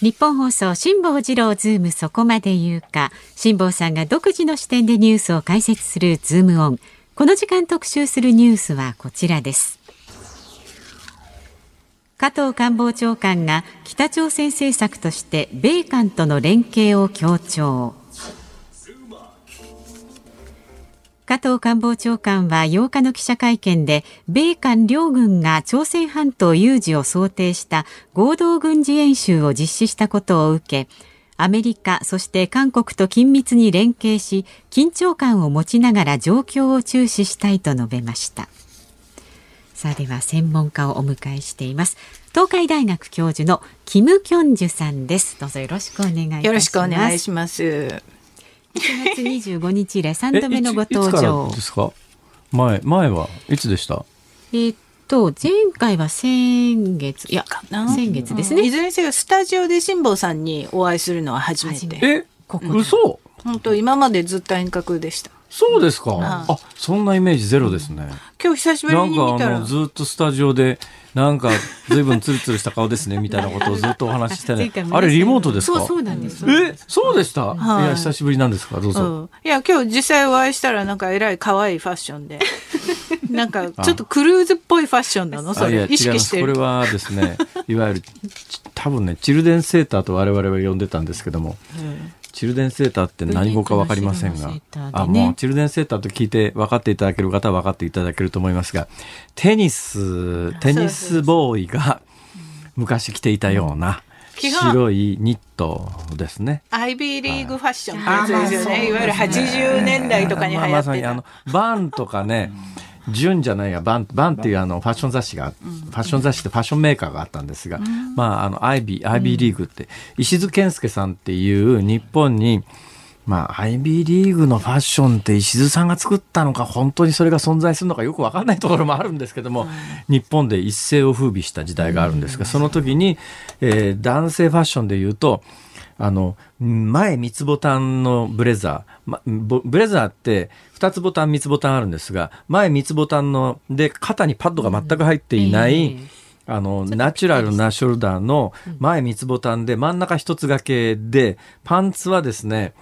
S2: ニッポン放送辛坊治郎ズームそこまで言うか。辛坊さんが独自の視点でニュースを解説するズームオン。この時間特集するニュースはこちらです。加藤官房長官が北朝鮮政策として米韓との連携を強調。加藤官房長官は8日の記者会見で米韓両軍が朝鮮半島有事を想定した合同軍事演習を実施したことを受けアメリカそして韓国と緊密に連携し緊張感を持ちながら状況を注視したいと述べました。さあでは専門家をお迎えしています。東海大学教授のキム・キョンジュさんです。どうぞよろしくお願いいたします。
S3: よろしくお願いします。
S2: 1月25日以来
S1: え
S2: 3度目のご
S1: いついつから
S2: 登場
S1: ですか？前前はいつでした？
S2: えーっと前回は先月いや先月ですね、
S3: いずれにせよスタジオで辛坊さんにお会いするのは初め
S2: 初め
S3: て。
S1: え
S2: ここで。
S1: 嘘？
S3: 本当今までずっと遠隔でした。
S1: そうですか、
S3: あ
S1: あそんなイメージゼロですね、
S3: 今日久しぶり
S1: なん
S3: に見たら。
S1: かあの。ずっとスタジオでなんか随分ツルツルした顔ですね みたいなことをずっとお話ししてね。あれリモートですか？
S2: そうそうなんです
S1: えそうでした、
S3: はい。
S1: い、や久しぶりなんですか？どうぞ、
S3: うん、いや今日実際お会いしたらなんかえらい可愛いファッションで。なんかちょっとクルーズっぽいファッションなの？それ。意識
S1: ま
S3: して。る
S1: す。これはですねいわゆるち多分ねチルデンセーターと我々は呼んでたんですけどもチルデンセーターって何語か分かりませんが、
S2: チルデンセーターでね。
S1: あもうチルデンセーターと聞いて分かっていただける方は分かっていただけると思いますがテニステニスボーイが昔着ていたような白いニットですね。
S3: アイビーリーグファッション
S2: あ
S3: ってやつですよね、いわゆる80年代とかに流行
S1: まあま
S3: ってた
S1: さにあのバンとかね、JUNじゃないや VAN VAN っていうあのファッション雑誌が、ファッション雑誌ってファッションメーカーがあったんですが、まああのアイビーアイビーリーグって、石津謙介さんっていう日本にまあ、アイビーリーグのファッションって石津さんが作ったのか、本当にそれが存在するのかよくわかんないところもあるんですけども、日本で一世を風靡した時代があるんですが、その時に、えー男性ファッションで言うと、あの、前三つボタンのブレザー、ま、ボブレザーって二つボタン三つボタンあるんですが、前三つボタンので肩にパッドが全く入っていない、あの、ナチュラルなショルダーの前三つボタンで真ん中一つ掛けで、パンツはですね、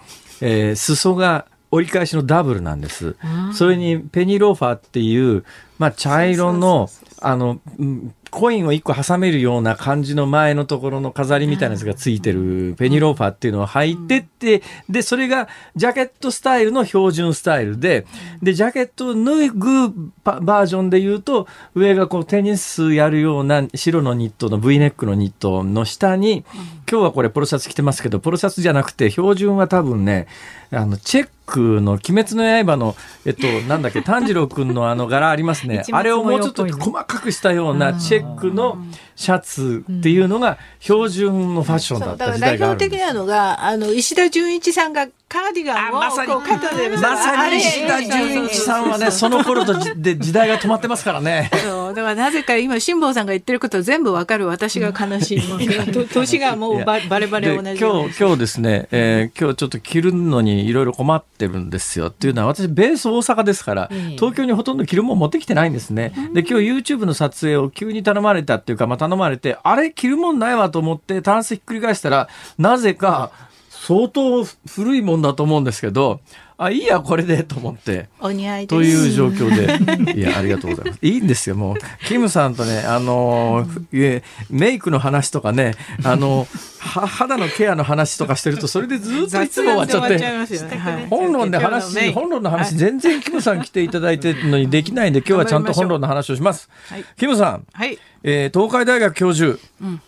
S1: えー裾が折り返しのダブルなんです。それにペニーローファーっていう、まあ茶色の、あの、うんコインを一個挟めるような感じの前のところの飾りみたいなやつがついてるペニーローファーっていうのを履いてって、で、それがジャケットスタイルの標準スタイルで、で、ジャケットを脱ぐババージョンで言うと、上がこうテニスやるような白のニットの V ネックのニットの下に、今日はこれポロシャツ着てますけど、ポロシャツじゃなくて、標準は多分ね、あの、チェックの鬼滅の刃の、えっと、なんだっけ、炭治郎くんのあの柄ありますね。あれをもうちょっと細かくしたようなチェッックのシャツっていうのが標準のファッションだった時
S3: だから代
S1: 代があるんです。
S3: 表的なのがあの石田純一さんがカーディガンを
S1: あまさに
S3: こう肩で
S1: まさに石田純一さんはね、その頃とじで時代が止まってますからね。
S3: そうだからなぜか今辛坊さんが言ってること全部わかる私が悲しいと年がもうババレバレ同じ
S1: で今日、今日ですね、えー今日ちょっと着るのにいろいろ困ってるんですよ。っていうのは、私、ベース大阪ですから、
S2: ええ
S1: 東京にほとんど着るもん持ってきてないんですね。で、今日 YouTube の撮影を急に頼まれたっていうか、まあ頼まれて、あれ着るもんないわと思って、タンスひっくり返したら、なぜか、相当古いもんだと思うんですけど、あ、いいや、これで、と思って。
S3: お似合いです
S1: という状況で。いや、ありがとうございます。いいんですよ、もう。キムさんとね、あのメイクの話とかね、あの、は肌のケアの話とかしてると、それでずっといつ
S3: 雑
S1: も終わっちゃって本論で話、本論の話、
S3: はい
S1: 全然キムさん来ていただいてるのにできないんで、今日はちゃんと本論の話をします。
S3: はい
S1: キムさん、
S3: はい
S1: えー東海大学教授、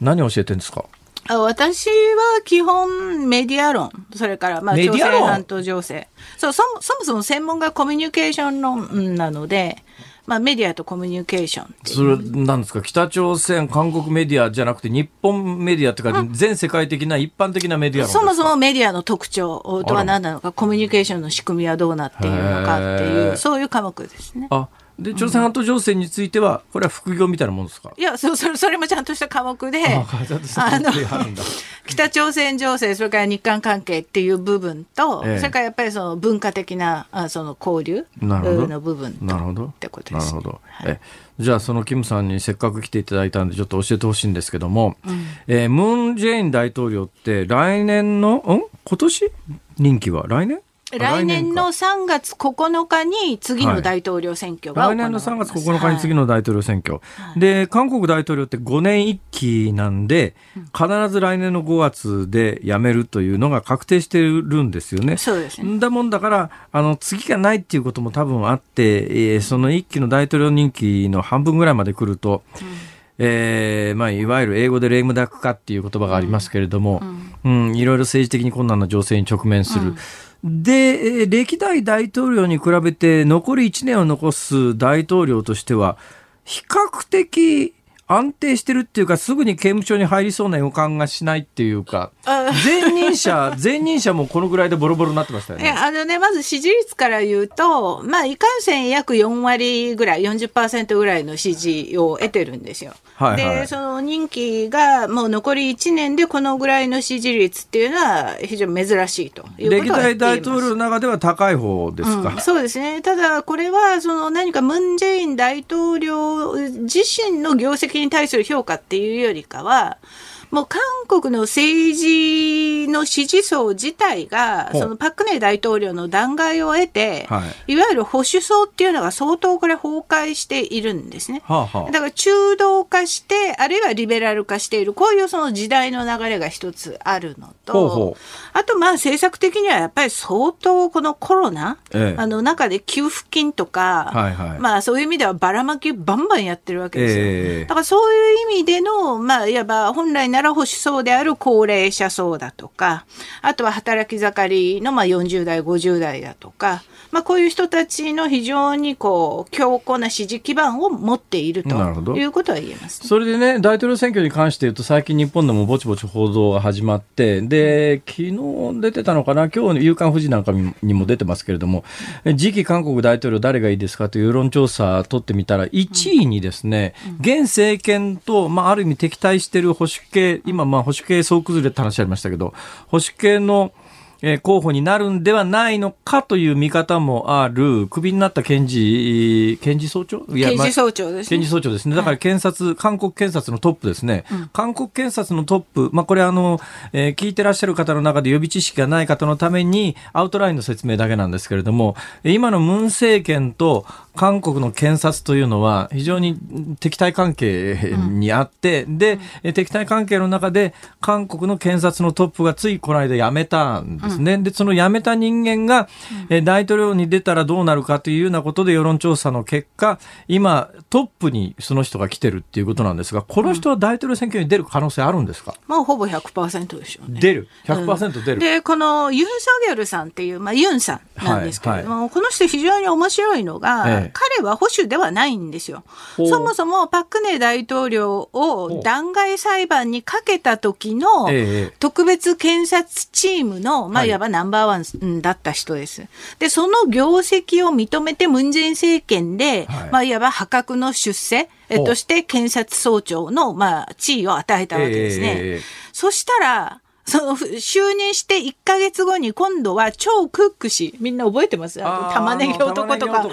S1: 何を教えてるんですか？
S3: あ私は基本メディア論。それからまあ朝
S1: メディア論？
S3: 鮮半島情勢。そうそもそもそも専門がコミュニケーション論なので、まあ、メディアとコミュニケーション
S1: それ、なんですか？北朝鮮、韓国メディアじゃなくて、日本メディアっていうか、全世界的な一般的なメディア
S3: そもそもメディアの特徴とは何なのかコミュニケーションの仕組みはどうなっているのかって
S1: へ
S3: い
S1: ー。
S3: うそういう科目ですね。
S1: あ、で、朝鮮半島情勢については、これは副業みたいなもんですか？
S3: いやそ それそれもちゃんとした科目で 北朝鮮情勢それから日韓関係っていう部分と、
S1: ええ。
S3: それからやっぱりその文化的なあその交流の部分と
S1: なるほど。
S3: ってことです。
S1: なるほど。
S3: はい。
S1: えじゃあ、そのキムさんにせっかく来ていただいたんで、ちょっと教えてほしいんですけども、えームーン・ジェイン大統領って、来年の、ん？今年？任期は？来年？
S3: 来年の
S1: か。
S3: 3月9日に次の大統領選挙が行われ
S1: 来年の
S3: ます。
S1: 3月9日に次
S3: の、
S1: の大統領選挙、で韓国大統領って5年1期なんで、必ず来年の5月で辞めるというのが確定してるんですよね。
S3: そうですね。
S1: だもんだからあの次がないっていうことも多分あって、えーその1期の大統領任期の半分ぐらいまで来ると、えーまあ、いわゆる英語でレームダック化っていう言葉がありますけれども、うん。いろいろ政治的に困難な情勢に直面する。で、えで歴代大統領に比べて残り1年を残す大統領としては、比較的安定してるっていうか、すぐに刑務所に入りそうな予感がしないっていうか、
S3: あ
S1: 前任者、前任者もこのぐらいでボロボロになってましたよね。
S3: あのね、まず支持率から言うと、まあ、いかんせん約4割ぐらい、40%ぐらいの支持を得てるんですよ。
S1: はいはい
S3: で、その任期がもう残り1年でこのぐらいの支持率っていうのは非常に珍しいという
S1: 歴代大統領の中では高い方ですか？
S3: うんそうですね。ただ、これは、その何かムン・ジェイン大統領自身の業績に対する評価っていうよりかは、もう韓国の政治の支持層自体が、そのパク・クネ大統領の弾劾を得て、
S1: はい。
S3: い、わゆる保守層っていうのが相当これ崩壊しているんですね。
S1: はあはあ。
S3: だから中道化して、あるいはリベラル化している、こういうその時代の流れが一つあるのと、
S1: ほうほう。
S3: あとまあ政策的にはやっぱり相当このコロナ、
S1: ええ。
S3: あの中で給付金とか、
S1: はいはい。
S3: まあそういう意味ではばらまきバンバンやってるわけですよ。
S1: ええ。
S3: だからそういう意味での、まあいわば本来なら保守層である高齢者層だとか、あとは働き盛りのまあ40代、50代だとか、まあこういう人たちの非常にこう強固な支持基盤を持っているということは言えます。
S1: それでね、大統領選挙に関して言うと、最近日本でもぼちぼち報道が始まって、で、昨日出てたのかな、今日、夕刊富士なんかにも出てますけれども、次期韓国大統領誰がいいですかという世論調査取ってみたら、1位にですね、現政権と、まあ、ある意味敵対している保守系、今、まあ、保守系総崩れって話ありましたけど、保守系の、えー候補になるんではないのかという見方もある、クビになった検事、検事総長？
S3: 検事総長ですね。
S1: 検事総長ですね。だから検察、韓国検察のトップですね。韓国検察のトップ、まあ、これあの、えー聞いてらっしゃる方の中で予備知識がない方のために、アウトラインの説明だけなんですけれども、えー今のムン政権と韓国の検察というのは非常に敵対関係にあって、で、えー敵対関係の中で韓国の検察のトップがついこの間辞めたんですね。で、その辞めた人間が、えー大統領に出たらどうなるかというようなことで世論調査の結果、今トップにその人が来てるっていうことなんですが、この人は大統領選挙に出る可能性あるんですか、
S3: もうほぼ100%でしょうね。
S1: 出る。100%出る。
S3: で、このユン・ソギョルさんっていう、まあ、ユンさんなんですけれども、この人非常に面白いのが、
S1: ええ
S3: 彼は保守ではないんですよ。そもそもパク・クネ大統領を弾劾裁判にかけた時の
S1: ええ
S3: 特別検察チームの、まあ、
S1: はい
S3: いわばナンバーワンうんだった人です。で、その業績を認めてムン・ジェイン政権で、
S1: はい
S3: まあ、いわば破格の出世として検察総長の、まあ、地位を与えたわけですね。
S1: ええ
S3: そしたら、その、ふ就任して1ヶ月後に今度は超クック氏、みんな覚えてます？あ玉ねぎ男とか。
S1: ね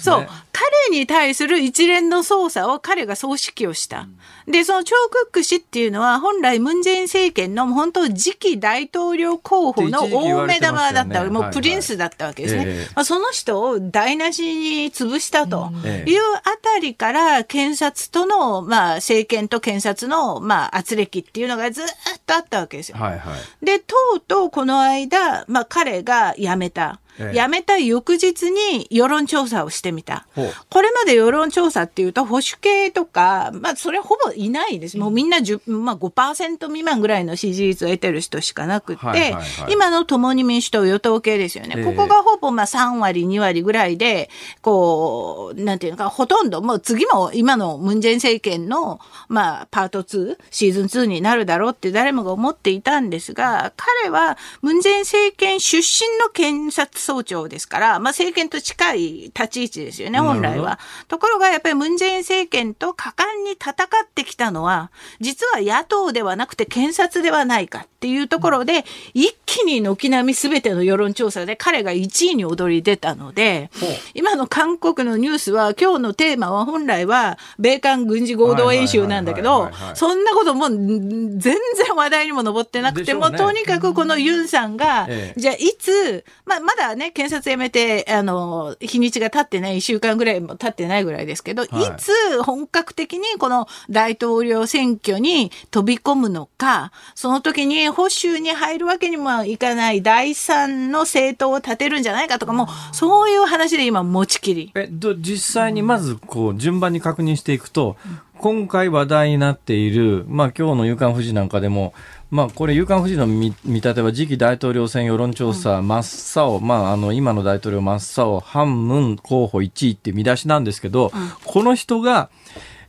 S3: そう。彼に対する一連の捜査を彼が総指揮をした。で、その超クック氏っていうのは本来ムン・ジェイン政権の本当次期大統領候補の大目玉だった、も
S1: はいう
S3: プリンスだったわけですね。
S1: ええ
S3: まあ、その人を台無しに潰したと
S1: ええ
S3: いうあたりから検察との、まあ、政権と検察の、まあ、圧力っていうのがずっとあったわけですよ。
S1: はいい。
S3: で、とうとうこの間、まあ彼が辞めた。
S1: ええ
S3: 辞めた翌日に世論調査をしてみた。これまで世論調査っていうと保守系とか、まあそれほぼいないです。もうみんな10、まあ5%未満ぐらいの支持率を得てる人しかなくって、
S1: はいはいはい
S3: 今の共に民主党与党系ですよね。
S1: ええ
S3: ここがほぼまあ3割、2割ぐらいで、こう、なんていうのか、ほとんどもう次も今のムンジェイン政権の、まあパート2、シーズン2になるだろうって誰もが思っていたんですが、彼はムンジェイン政権出身の検察総長ですから、まあ政権と近い立ち位置ですよね、本来は。ところがやっぱりムンジェイン政権と果敢に戦ってきたのは、実は野党ではなくて検察ではないかっていうところで、一気に軒並み全ての世論調査で彼が1位に躍り出たので今の韓国のニュースは今日のテーマは本来は米韓軍事合同演習なんだけどそんなこともん全然話題にも上ってなくて、
S1: ね。
S3: もうとにかくこのユンさんが、
S1: ええ。
S3: じゃあいつ、まあまだね、検察辞めて、あの、日にちが経ってない、1週間ぐらいも経ってないぐらいですけど、
S1: はい。
S3: いつ本格的にこの大統領選挙に飛び込むのか、その時に保守に入るわけにもいかない第三の政党を立てるんじゃないかとか、もうそういう話で今持ちきり。
S1: えど実際にまずこう順番に確認していくと、今回話題になっている、まあ今日の夕刊富士なんかでも、まあこれ夕刊富士の見見立ては次期大統領選世論調査真っ青、まああの今の大統領真っ青、ハン・ムン候補1位って見出しなんですけど、この人が、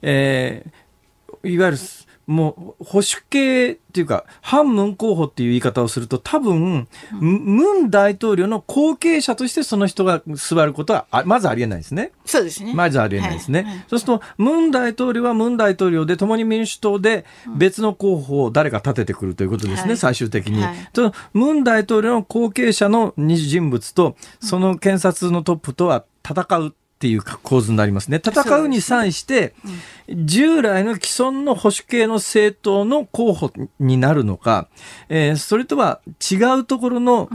S1: えーいわゆるもう保守系っていうか、反ムン候補っていう言い方をすると、多分、ムン大統領の後継者としてその人が座ることは、あまずありえないですね。
S3: そうですね。
S1: まずありえないですね。
S3: はいはい
S1: そうすると、ムン大統領はムン大統領で、共に民主党で別の候補を誰か立ててくるということですね、
S3: はい
S1: 最終的に。
S3: はい
S1: ムン大統領の後継者の人物と、その検察のトップとは戦う。っていう構図になりますね。戦うに際して、従来の既存の保守系の政党の候補になるのか、えーそれとは違うところの、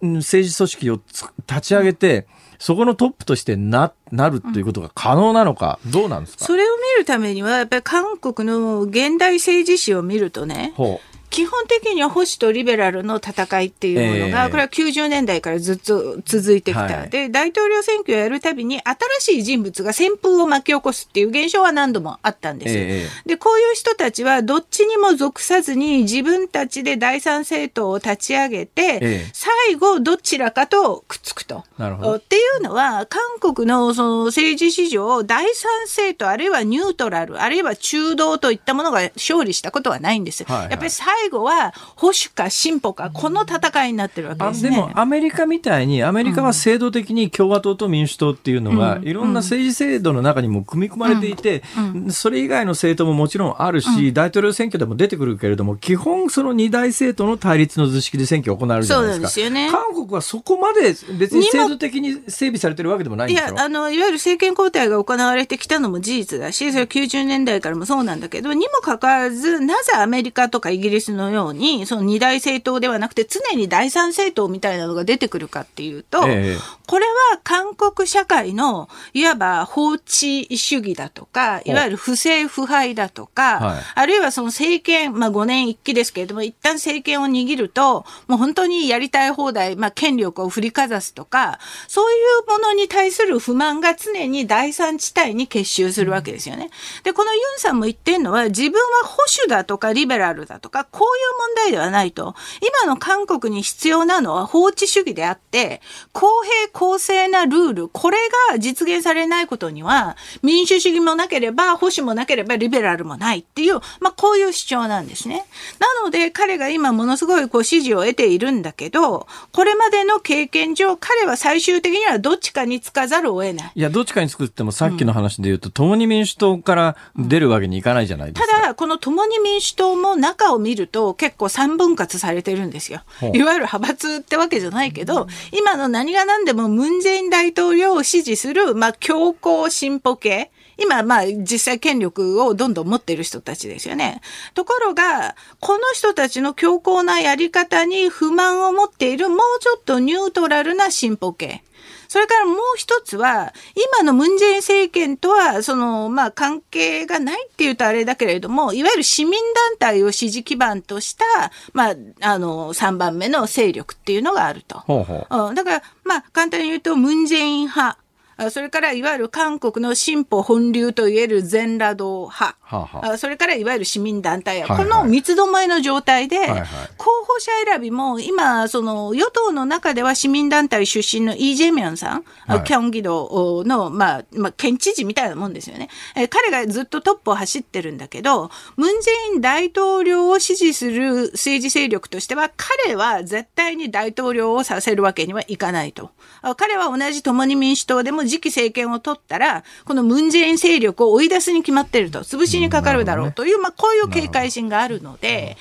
S1: うん。政治組織をつ立ち上げて、そこのトップとしてな、なるということが可能なのか、どうなんですか？
S3: それを見るためには、やっぱり韓国の現代政治史を見るとね、
S1: ほ
S3: 基本的には保守とリベラルの戦いっていうものが、
S1: ええ
S3: これは90年代からずっと続いてきた。
S1: はい
S3: で、大統領選挙をやるたびに新しい人物が旋風を巻き起こすっていう現象は何度もあったんですよ。
S1: え
S3: で、こういう人たちはどっちにも属さずに自分たちで第三政党を立ち上げて、
S1: ええ
S3: 最後どちらかとくっつくと。
S1: なるほど
S3: っていうのは、韓国のその政治史上、第三政党、あるいはニュートラル、あるいは中道といったものが勝利したことはないんです。
S1: はいはい
S3: やっぱり最最後は保守か進歩か、この戦いになってるわけですね。
S1: でもアメリカみたいに、アメリカは制度的に共和党と民主党っていうのが、いろんな政治制度の中にも組み込まれていて、それ以外の政党ももちろんあるし、大統領選挙でも出てくるけれども、基本その二大政党の対立の図式で選挙が行われるじゃないですか。
S3: すよね。
S1: 韓国はそこまで別に制度的に整備されてるわけでもないんです
S3: よ。いや、あの、いわゆる政権交代が行われてきたのも事実だし、それは90年代からもそうなんだけど、にもかかわらず、なぜアメリカとかイギリスのように、その二大政党ではなくて、常に第三政党みたいなのが出てくるかっていうと、ええ、これは韓国社会の、いわば法治主義だとか、いわゆる不正腐敗だとか、はい、あるいはその政権、まあ5年一期ですけれども、一旦政権を握ると、もう本当にやりたい放題、まあ権力を振りかざすとか、そういうものに対する不満が常に第三地帯に結集するわけですよね。で、このユンさんも言ってるのは、自分は保守だとかリベラルだとか、こういう問題ではないと。今の韓国に必要なのは法治主義であって、公平公正なルール、これが実現されないことには、民主主義もなければ、保守もなければ、リベラルもないっていう、まあ、こういう主張なんですね。なので、彼が今ものすごいこう支持を得ているんだけど、これまでの経験上、彼は最終的にはどっちかにつかざるを得ない。
S1: いや、どっちかにつくっても、さっきの話で言うと、うん、共に民主党から出るわけにいかないじゃないですか。
S3: ただ、この共に民主党も中を見ると、結構三分割されてるんですよ。いわゆる派閥ってわけじゃないけど、今の何が何でもムン・ジェイン大統領を支持する、まあ、強硬進歩系。今、まあ、実際権力をどんどん持っている人たちですよね。ところが、この人たちの強硬なやり方に不満を持っている、もうちょっとニュートラルな進歩系。それからもう一つは、今のムン・ジェイン政権とは、その、まあ、関係がないっていうとあれだけれども、いわゆる市民団体を支持基盤とした、まあ、あの、3番目の勢力っていうのがあると。ほうほううん、だから、まあ、簡単に言うと、ムン・ジェイン派。それからいわゆる韓国の進歩本流といえる全羅道派、はあはあ、それからいわゆる市民団体、はいはい、この三つどもえの状態で、はいはい、候補者選びも今、その与党の中では市民団体出身のイ・ジェミョンさん、はい、キョンギ道の、まあ、まあ、県知事みたいなもんですよね。えー、彼がずっとトップを走ってるんだけど、ムン・ジェイン大統領を支持する政治勢力としては、彼は絶対に大統領をさせるわけにはいかないと。彼は同じ共に民主党でも次期政権を取ったら、このムンジェイン勢力を追い出すに決まってると、潰しにかかるだろう。という、まあ、こういう警戒心があるので、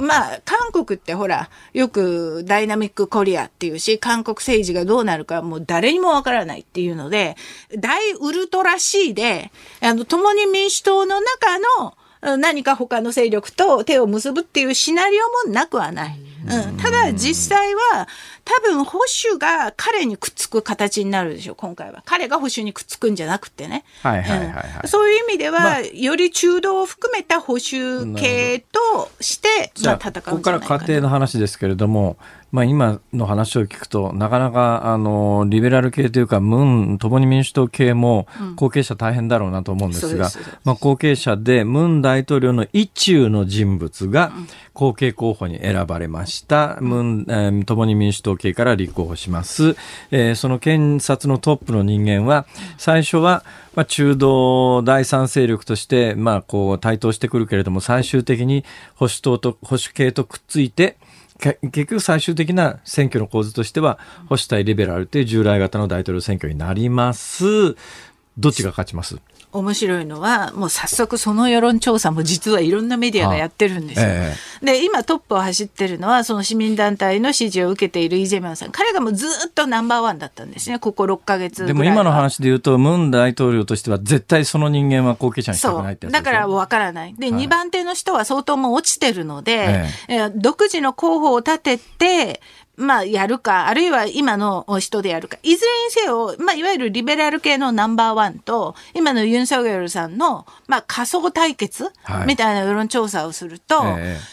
S3: まあ、韓国ってほら、よくダイナミックコリアっていうし、韓国政治がどうなるかもう誰にもわからないっていうので、大ウルトラ C で、あの、共に民主党の中の、何か他の勢力と手を結ぶっていうシナリオもなくはない。うん、ただ実際は多分保守が彼にくっつく形になるでしょう今回は。彼が保守にくっつくんじゃなくてね、はいはいはいはい、うん、そういう意味では、まあ、より中道を含めた保守系として、まあ、戦う
S1: ここから家庭の話ですけれどもまあ、今の話を聞くと、なかなか、あの、リベラル系というか、ムン、共に民主党系も後継者大変だろうなと思うんですが、うん、まあ、後継者で、ムン大統領の一中の人物が後継候補に選ばれました。うん、ムン、えー、共に民主党系から立候補します。えー、その検察のトップの人間は、最初は、まあ、中道第三勢力として、まあ、こう、台頭してくるけれども、最終的に保守党と、保守系とくっついて、結局最終的な選挙の構図としては、保守対リベラルという従来型の大統領選挙になります。どっちが勝ちます？
S3: 面白いのは、もう早速その世論調査も実はいろんなメディアがやってるんですよ。えー、で、今トップを走ってるのは、その市民団体の支持を受けているイ・ジェミョンさん。彼がもうずっとナンバーワンだったんですね、ここ6か月
S1: でも今の話で言うと、ムン大統領としては絶対その人間は後継者にしたくないって
S3: だからわからない。で、はい、2番手の人は相当もう落ちてるので、えー、独自の候補を立てて、まあ、やるか、あるいは今の人でやるか。いずれにせよ、まあ、いわゆるリベラル系のナンバーワンと、今のユン・ソギョルさんの、まあ、仮想対決、みたいな世論調査をすると、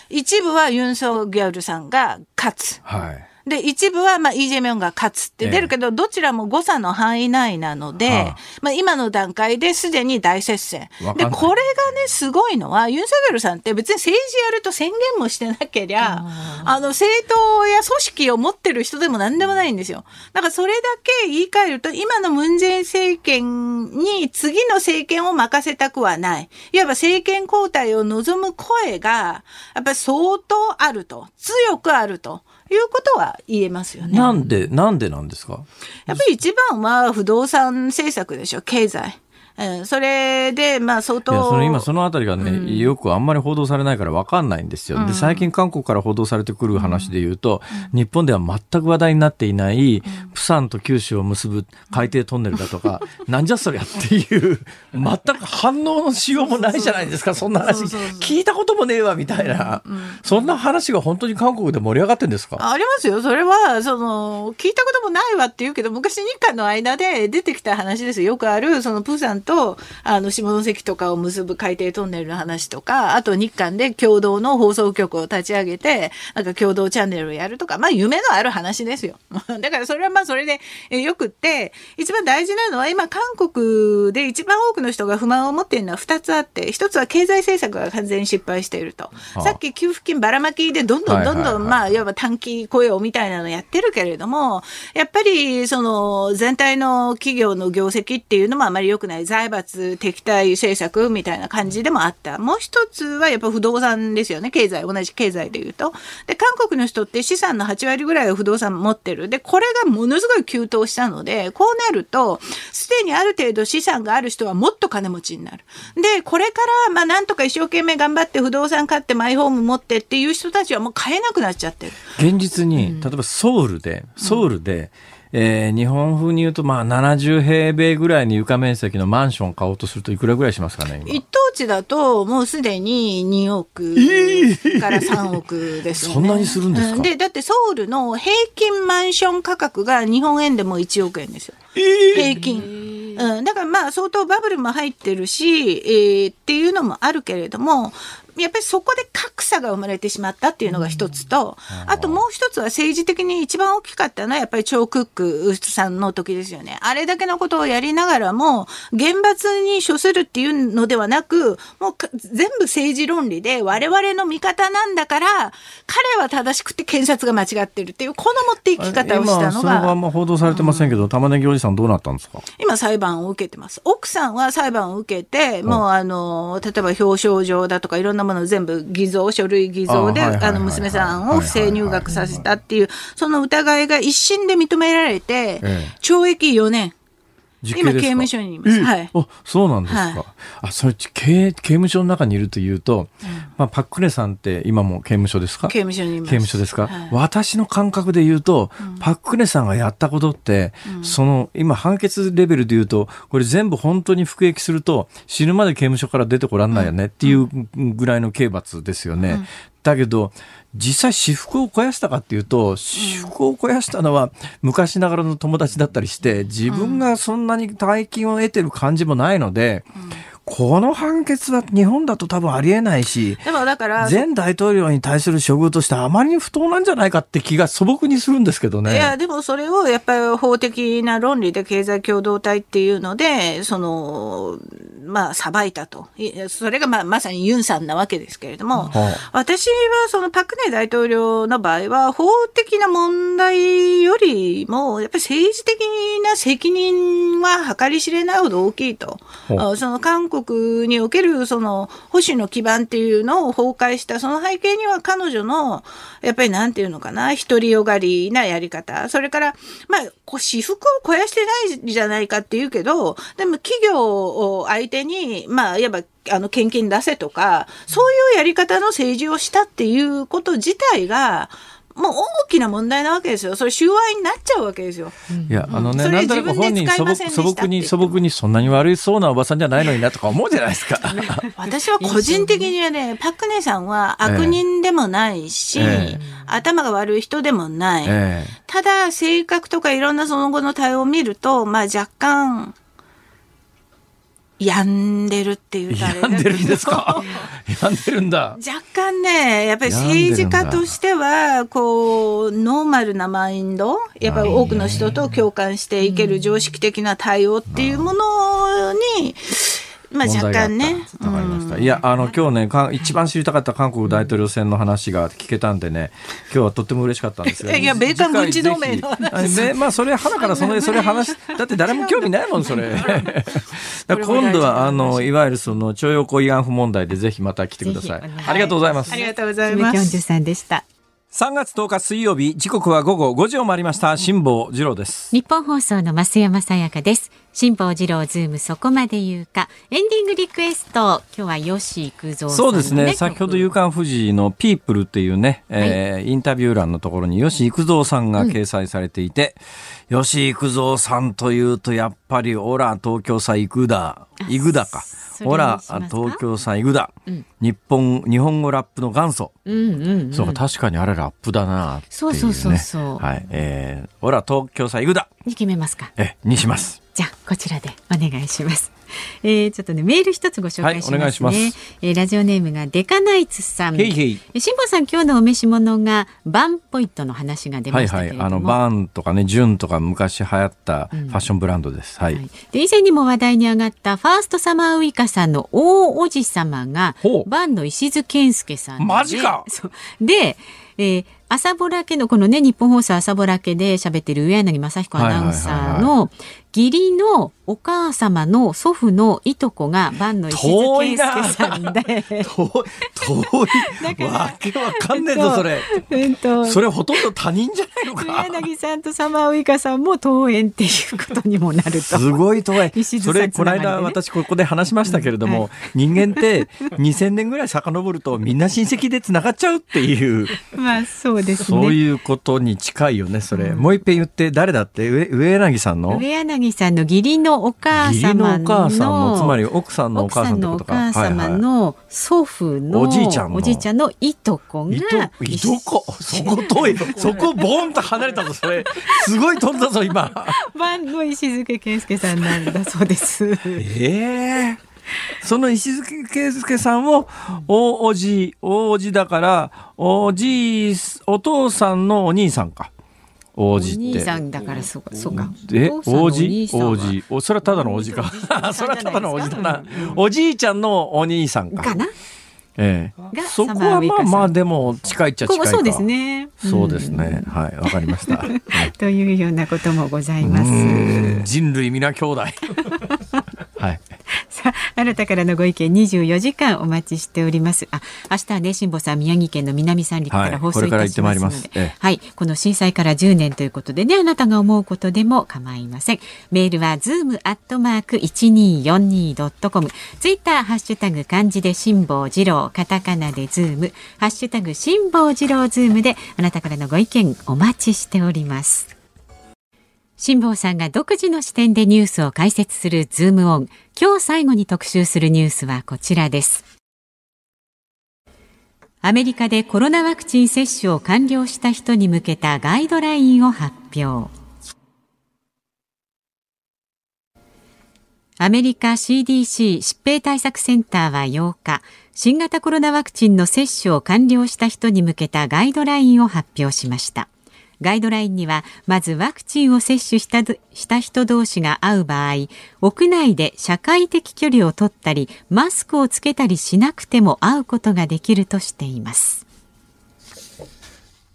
S3: 一部はユン・ソギョルさんが勝つ。はいで、一部は、まあ、イ・ジェミョンが勝つって出るけど、どちらも誤差の範囲内なので、
S1: はあ
S3: まあ、今の段階ですでに大接戦。で、これがね、すごいのは、ユン・ソギョルさんって別に政治やると宣言もしてなけりゃ、あの、政党や組織を持ってる人でも何でもないんですよ。だからそれだけ言い換えると、今のムン・ジェイン政権に次の政権を任せたくはない。いわば政権交代を望む声が、やっぱり相当あると、強くあるということは言えますよね。
S1: なんで、なんでなんですか？
S3: やっぱり一番は不動産政策でしょ、経済。うん、それで、まあ相当。
S1: いや、その今そのあたりがね、よくあんまり報道されないから分かんないんですよ。で、最近韓国から報道されてくる話で言うと、日本では全く話題になっていない、プサンと九州を結ぶ海底トンネルだとか、なんじゃそりゃっていう、全く反応のしようもないじゃないですか、そんな話。聞いたこともねえわ、みたいな。そんな話が本当に韓国で盛り上がってんですか？
S3: ありますよ。それは、その、聞いたこともないわって言うけど、昔日韓の間で出てきた話ですよ。よくある、そのプサンと、あの、下関とかを結ぶ海底トンネルの話とか、あと日韓で共同の放送局を立ち上げて、なんか共同チャンネルをやるとか、まあ夢のある話ですよ。だからそれはまあそれでえよくって、一番大事なのは今韓国で一番多くの人が不満を持っているのは二つあって、一つは経済政策が完全に失敗していると。
S1: あ
S3: さっき給付金ばらまきでどんどんどんどん、まあ、いわば短期雇用みたいなのやってるけれども、やっぱり、その、全体の企業の業績っていうのもあまり良くない。財閥敵対政策みたいな感じでもあった。もう一つはやっぱ不動産ですよね。経済、同じ経済で言うと。で、韓国の人って資産の8割ぐらいは不動産持ってる。で、これがものすごい急騰したので、こうなると、すでにある程度資産がある人はもっと金持ちになる。で、これから、まあ、なんとか一生懸命頑張って不動産買ってマイホーム持ってっていう人たちはもう買えなくなっちゃってる。
S1: 現実に、例えばソウルで、ソウルで、えー日本風に言うと、まあ、70平米ぐらいに床面積のマンションを買おうとするといくらぐらいしますかね、今
S3: 一。等地だともうすでに2億から3億ですよね。
S1: そんなにするんですか？
S3: うで、だってソウルの平均マンション価格が日本円でも1億円ですよ。平均。うん、だからまあ相当バブルも入ってるし、えーっていうのもあるけれども、やっぱりそこで格差が生まれてしまったっていうのが一つと、あともう一つは政治的に一番大きかったのはやっぱりチョークックさんの時ですよね。あれだけのことをやりながらも、厳罰に処するっていうのではなく、もうか全部政治論理で我々の味方なんだから、彼は正しくて検察が間違ってるっていう、この持っていき方をした
S1: 今、
S3: の
S1: があ
S3: が
S1: ん、ま報道されてませんけど、玉ねぎおじさんどうなったんですか？
S3: 今裁判を受けてます。奥さんは裁判を受けて、もうあの、例えば表彰状だとかいろんなものを全部偽造、書類偽造で、
S1: あ
S3: の、娘さんを不正入学させたっていう、その疑いが一審で認められて
S1: ええ、
S3: 懲役4年。今刑務所にいます。
S1: え
S3: はい。
S1: あ、そうなんですか。
S3: はい。
S1: あ、それ、刑、刑務所の中にいるというと、まあ、パククネさんって今も刑務所ですか？
S3: 刑務所にいます。
S1: 刑務所ですか、
S3: はい。
S1: 私の感覚で言うと、パククネさんがやったことって、その、今判決レベルで言うと、これ全部本当に服役すると、死ぬまで刑務所から出てこらんないよねっていうぐらいの刑罰ですよね。だけど、実際私服を肥やしたかっていうと、私服を肥やしたのは昔ながらの友達だったりして、自分がそんなに大金を得てる感じもないので、この判決は日本だと多分ありえないし、
S3: でもだから、
S1: 前大統領に対する処遇としてあまりに不当なんじゃないかって気が素朴にするんですけどね。
S3: いや、でもそれをやっぱり法的な論理で経済共同体っていうので、その、まあ、裁いたと。いそれがまあ、まさにユンさんなわけですけれども、
S1: はあ
S3: 私はそのパクネ大統領の場合は、法的な問題よりも、やっぱり政治的な責任は計り知れないほど大きいと。
S1: ほう
S3: あその韓国国におけるその保守の基盤っていうのを崩壊した、その背景には彼女の、やっぱりなんていうのかな、独りよがりなやり方。それから、まあ、私服を肥やしてないじゃないかっていうけど、でも企業を相手に、まあ、いわば、あの、献金出せとか、そういうやり方の政治をしたっていうこと自体が、もう大きな問題なわけですよ。それ収賄になっちゃうわけですよ。
S1: いや、あのね、なんとなく本人素朴素朴に、素朴にそんなに悪いそうなおばさんじゃないのになとか思うじゃないですか。
S3: 私は個人的にはね、パクネさんは悪人でもないし、
S1: ええ
S3: 頭が悪い人でもない。
S1: ええ
S3: ただ、性格とかいろんなその後の対応を見ると、まあ若干、病んでるっていう
S1: 病んでるんですか？病んでるんだ。
S3: 若干ね、やっぱり政治家としては、こう、ノーマルなマインド、やっぱり多くの人と共感していける常識的な対応っていうものに、まあ若干ね。
S1: わかりました。いや、あの、今日ねか、一番知りたかった韓国大統領選の話が聞けたんでね、今日はとっても嬉しかったんですよ。
S3: いや、米韓軍事同盟の話。
S1: まあ、それ、花からその、それ話、だって誰も興味ないもん、それ。今度は、あの、いわゆるその、徴用工慰安婦問題でぜひまた来てください。ありがとうございます。
S3: ありがとうございます。
S2: キョンさんでした。
S1: 3月10日水曜日時刻は午後5時を回りました辛坊治郎です
S2: ニッポン放送の増山さやかです辛坊治郎ズームそこまで言うか。エンディングリクエスト。今日は吉幾三、ね、
S1: そうですね。先ほど夕刊フジのピープルっていうね、はい、えー、インタビュー欄のところに吉幾三さんが掲載されていて、うん、吉幾三さんというとやっぱりオラ東京さ行くだ。行くだか。オラ東京さ行くだ、うん、日本日本語ラップの元祖、うんうんうん、そう確かにあれラップだな、ね、
S2: そうそうそうそう。
S1: はい。えー、オラ東京さ行くだ。
S2: に決めますか？
S1: えにします
S2: じゃあこちらでお願いします。えー、ちょっとねメール一つご紹介しますね、はい、えー、ラジオネームがデカナイツさん。
S1: へいへい
S2: 辛坊さん今日のお召し物がバンポイントの話が出ましたけれども、はいはい、あの
S1: バンとかねジュンとか昔流行ったファッションブランドです、うん、はい、はい、
S2: で以前にも話題に上がったファーストサマーウイカさんの大おじ様がバンの石津健介さん
S1: マジか。
S2: でえー、朝ぼら家のこのね日本放送朝ぼら家で喋ってる上柳正彦アナウンサーの義理のお母様の祖父のいとこが万の石津圭介さんで。遠い
S1: 遠いわけわかんねえぞそれ、えっと、それほとんど他人じゃないのか。
S2: 柳さんとサマーウイカさんも登園っていうことにもなると。
S1: すごい遠い、ね、それこの間私ここで話しましたけれども、はい、人間って2000年ぐらい遡るとみんな親戚でつながっちゃうっていう。
S2: まあそうですね。
S1: そういうことに近いよねそれ、うん、もう一遍言って誰だって？上上柳さんの？
S2: 上柳さんの義理のお母様のお母さん
S1: のつまり奥さんのお母さん
S2: のお母様の祖父の
S1: おじいちゃん
S2: の。おじいちゃんのいとこがい
S1: とこ。そこ遠いそこボンと離れたぞそれ。すごい飛んだぞ今。
S2: 万の石塚健介さんなんだそうです。え
S1: えー。その石塚圭介さんを大おじ大おじだからおじお父さんのお兄さんか王子って。
S2: 兄さんだからそうか。そうか。
S1: え、王子？王子。お、それはただの王子か。それはただの王子だな。おじいちゃんのお兄さんか。
S2: かな？
S1: ええ、そこはまあまあでも近いっちゃ近いか
S2: そうですね。
S1: そうですね。はい、わかりました。
S2: というようなこともございます。
S1: 人類皆兄弟。はい。
S2: さあ、あなたからのご意見24時間お待ちしております。あ、明日はね、辛坊さん、宮城県の南三陸から放送いたしますので、はい、はい、この震災から10年ということでね、あなたが思うことでも構いません。メールは、ズームアットマーク 1242.com。ツイッター、ハッシュタグ漢字で辛坊治郎、カタカナでズーム、ハッシュタグ辛坊治郎ズームで、あなたからのご意見お待ちしております。辛坊さんが独自の視点でニュースを解説するズームオン。今日最後に特集するニュースはこちらです。アメリカでコロナワクチン接種を完了した人に向けたガイドラインを発表。アメリカ CDC 疾病対策センターは8日、新型コロナワクチンの接種を完了した人に向けたガイドラインを発表しました。ガイドラインにはまずワクチンを接種したした人同士が会う場合屋内で社会的距離を取ったりマスクをつけたりしなくても会うことができるとしています。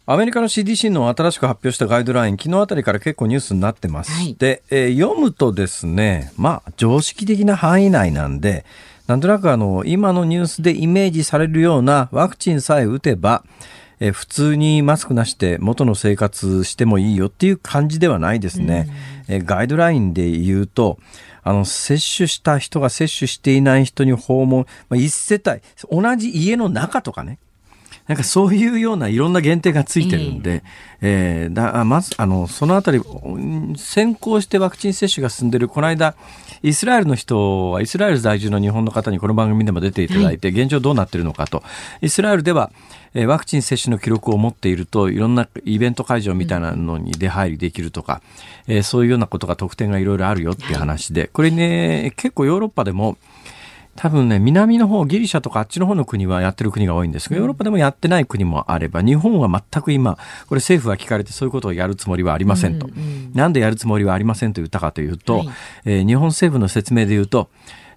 S1: アメリカの CDC の新しく発表したガイドライン、昨日あたりから結構ニュースになってまして、はい、えー、読むとですね、まあ、常識的な範囲内なんで、なんとなくあの、今のニュースでイメージされるようなワクチンさえ打てば、え普通にマスクなしで元の生活してもいいよっていう感じではないですね。えガイドラインで言うと、あの、接種した人が接種していない人に訪問、まあ、一世帯、同じ家の中とかね、なんかそういうようないろんな限定がついてるんで、えー、えー、だまずあのそのあたり先行してワクチン接種が進んでるこの間イスラエルの人はイスラエル在住の日本の方にこの番組でも出ていただいて、現状どうなってるのかと。イスラエルではえワクチン接種の記録を持っているといろんなイベント会場みたいなのに出入りできるとか、えー、そういうようなことが特典がいろいろあるよっていう話でこれね結構ヨーロッパでも多分ね、南の方、ギリシャとかあっちの方の国はやってる国が多いんですが、ヨーロッパでもやってない国もあれば、日本は全く今、これ政府が聞かれてそういうことをやるつもりはありませんと。うんうん、なんでやるつもりはありませんと言ったかというと、はい、えー、日本政府の説明で言うと、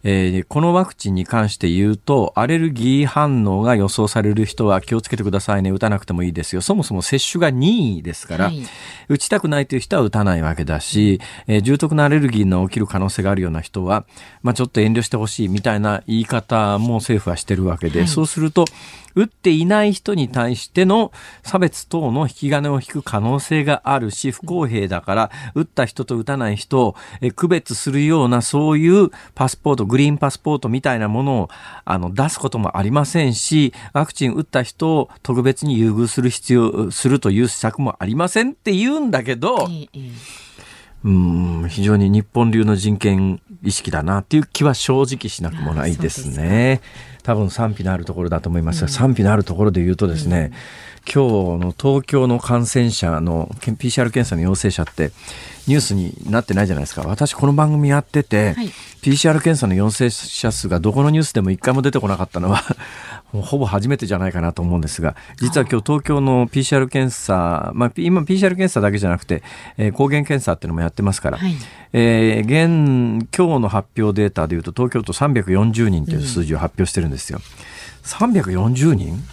S1: えー、このワクチンに関して言うと、アレルギー反応が予想される人は気をつけてくださいね、打たなくてもいいですよ。そもそも接種が任意ですから、はい、打ちたくないという人は打たないわけだし、えー、重篤なアレルギーの起きる可能性があるような人は、まあ、ちょっと遠慮してほしいみたいな言い方も政府はしてるわけで、はい、そうすると、打っていない人に対しての差別等の引き金を引く可能性があるし、不公平だから、打った人と打たない人を区別するような、そういうパスポート、グリーンパスポートみたいなものをあの出すこともありませんし、ワクチン打った人を特別に優遇する必要、するという施策もありませんって言うんだけど、うん非常に日本流の人権意識だなっていう気は正直しなくもないですね。多分賛否のあるところだと思いますが、うん、賛否のあるところで言うとですね、うん、今日の東京の感染者の PCR 検査の陽性者ってニュースになってないじゃないですか。私この番組やってて、はい、PCR 検査の陽性者数がどこのニュースでも一回も出てこなかったのはほぼ初めてじゃないかなと思うんですが実は今日東京の PCR 検査、まあ、今 PCR 検査だけじゃなくて、えー、抗原検査っていうのもやってますから、はい、えー、現今日の発表データでいうと東京都340人という数字を発表してるんですよ。うん、340人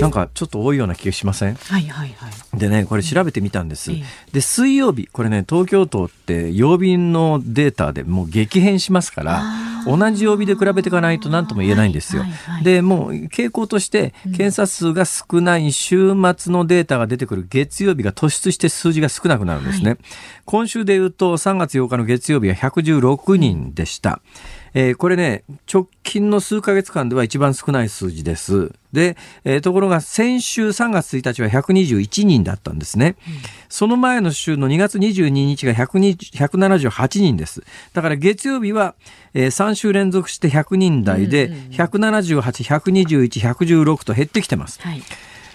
S1: なんかちょっと多いような気がしません？
S2: はいはいはい。
S1: でね、これ調べてみたんです。で、水曜日、これね、東京都って曜日のデータでもう激変しますから、同じ曜日で比べていかないと何とも言えないんですよ。で、もう傾向として検査数が少ない週末のデータが出てくる月曜日が突出して数字が少なくなるんですね。はい、今週で言うと3月8日の月曜日は116人でした。うんえー、これね、直近の数ヶ月間では一番少ない数字です。で、えー、ところが先週3月1日は121人だったんですね。うん、その前の週の2月22日が178人です。だから月曜日は、えー、3週連続して100人台で、178、121、116と減ってきてます。はい、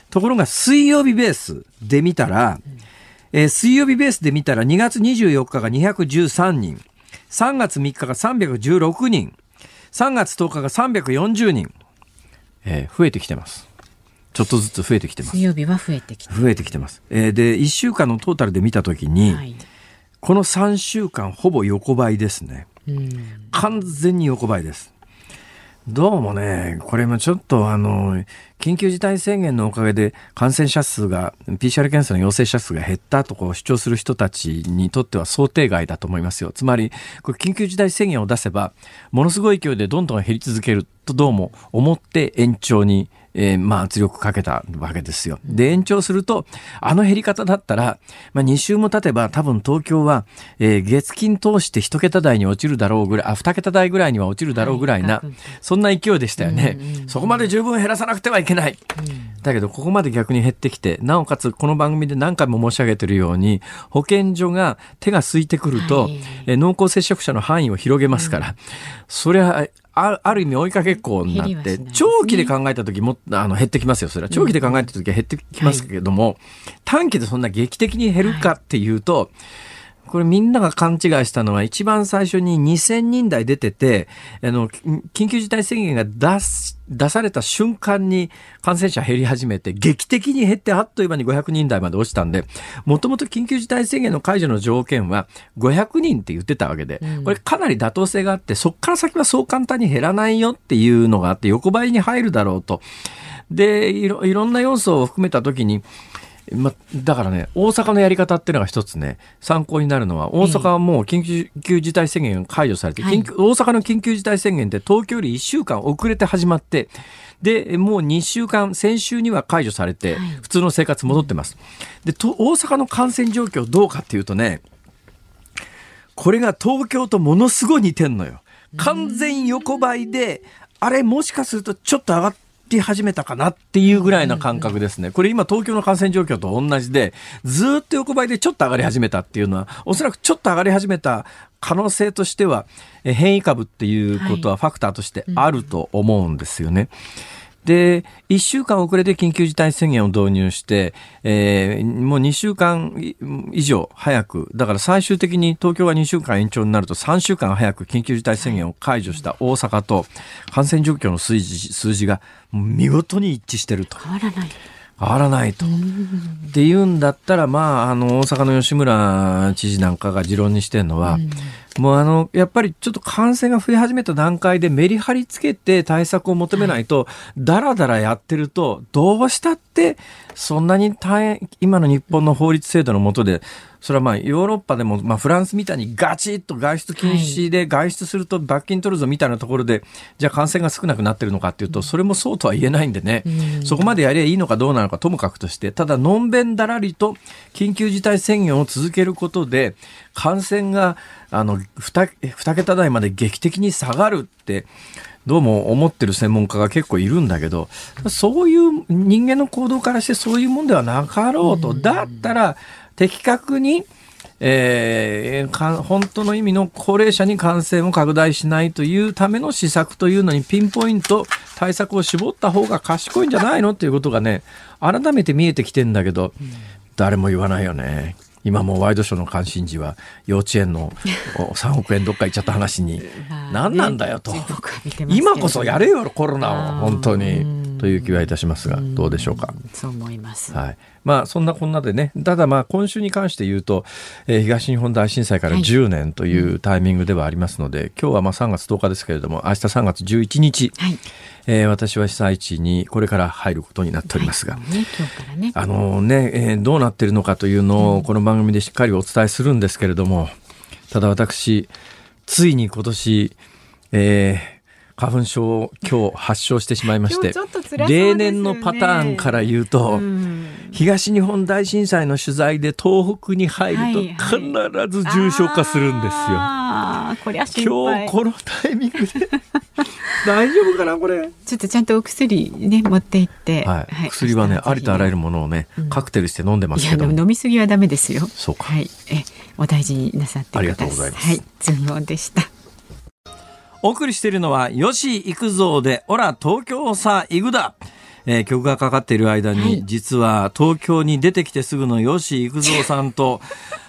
S1: ところが水曜日ベースで見たら、うんえー、水曜日ベースで見たら2月24日が213人。3月3日が316人、3月10日が340人、えー、増えてきてます。ちょっとずつ増えてきてます。
S2: 水曜日は増えてきて
S1: 増えてきてます。えー、で、1週間のトータルで見たときに、はい、この3週間ほぼ横ばいですね。完全に横ばいです。どうもね、これもちょっとあの、緊急事態宣言のおかげで感染者数が、PCR 検査の陽性者数が減ったとこう主張する人たちにとっては想定外だと思いますよ。つまり、これ緊急事態宣言を出せば、ものすごい勢いでどんどん減り続けるとどうも思って延長にえー、まあ圧力かけたわけですよ。で、延長すると、あの減り方だったら、まあ2週も経てば多分東京は、えー、月金通して一桁台に落ちるだろうぐらい、あ、二桁台ぐらいには落ちるだろうぐらいな、はい、そんな勢いでしたよね、うんうん。そこまで十分減らさなくてはいけない。うん、だけど、ここまで逆に減ってきて、なおかつこの番組で何回も申し上げてるように、保健所が手が空いてくると、はい、えー、濃厚接触者の範囲を広げますから、うん、それはあある意味追いかけっこになって、長期で考えた時もあの減ってきますよ。それは。長期で考えた時は減ってきますけども、短期でそんな劇的に減るかっていうと、これみんなが勘違いしたのは一番最初に2000人台出てて、あの、緊急事態宣言が出す、出された瞬間に感染者減り始めて、劇的に減ってあっという間に500人台まで落ちたんで、もともと緊急事態宣言の解除の条件は500人って言ってたわけで、これかなり妥当性があって、そっから先はそう簡単に減らないよっていうのがあって、横ばいに入るだろうと。で、いろいろんな要素を含めたときに、ま、だからね、大阪のやり方っていうのが一つね、参考になるのは、大阪はもう緊急事態宣言が解除されて、大阪の緊急事態宣言って東京より1週間遅れて始まって、で、もう2週間、先週には解除されて、普通の生活戻ってます。で、大阪の感染状況どうかっていうとね、これが東京とものすごい似てんのよ。完全横ばいで、あれもしかするとちょっと上がって、り始めたかなっていうぐらいな感覚ですね。これ今東京の感染状況と同じで、ずっと横ばいでちょっと上がり始めたっていうのは、おそらくちょっと上がり始めた可能性としては、変異株っていうことはファクターとしてあると思うんですよね。はいで、1週間遅れて緊急事態宣言を導入して、えー、もう2週間以上早く、だから最終的に東京が2週間延長になると3週間早く緊急事態宣言を解除した大阪と感染状況の数字数字が見事に一致してると。
S2: 変わらない。
S1: 変わらないと。っていうんだったら、まあ、あの、大阪の吉村知事なんかが持論にしてるのは、もうあの、やっぱりちょっと感染が増え始めた段階でメリハリつけて対策を求めないと、だらだらやってると、どうしたって、そんなに大変、今の日本の法律制度の下で、それはまあヨーロッパでも、まあ、フランスみたいにガチッと外出禁止で外出すると罰金取るぞみたいなところで、じゃあ感染が少なくなってるのかっていうと、それもそうとは言えないんでね、そこまでやりゃいいのかどうなのかともかくとして、ただ、のんべんだらりと緊急事態宣言を続けることで、感染があの 2, 2桁台まで劇的に下がるってどうも思ってる専門家が結構いるんだけどそういう人間の行動からしてそういうもんではなかろうと。だったら的確にえー、本当の意味の高齢者に感染を拡大しないというための施策というのにピンポイント対策を絞った方が賢いんじゃないのっていうことがね改めて見えてきてんだけど、誰も言わないよね。今もワイドショーの関心事は幼稚園の 3億円どっか行っちゃった話に何なんだよと、今こそやれよコロナを。本当に。という気はいたしますがどうでしょうか。
S2: そう思います、
S1: はいまあ、そんなこんなでね。ただまあ今週に関して言うと、えー、東日本大震災から10年というタイミングではありますので、はい、今日はまあ3月10日ですけれども明日3月11日、はい。えー、私は被災地にこれから入ることになっておりますが、はい。ねね、あのね、えー、どうなっているのかというのをこの番組でしっかりお伝えするんですけれども、ただ私、ついに今年、えー、花粉症今日発症してしまいまして、ね、例年のパターンから言うと、うん、東日本大震災の取材で東北に入ると必ず重症化するんですよ。
S2: はいはい、
S1: 今日このタイミングで 大丈夫かなこれ。
S2: ちょっとちゃんとお薬ね持って行って、
S1: はい、はい、薬はねありとあらゆるものをね、うん、カクテルして飲んでますけど
S2: 飲みすぎはダメですよ。
S1: そうか。
S2: はい、えお大事になさってください。あり
S1: がとうございます。
S2: はい、ズームオンでした。
S1: お送りしているのは、吉幾三で、オラ、東京さ、行くだ。えー、曲がかかっている間に、はい、実は東京に出てきてすぐの吉幾三さんと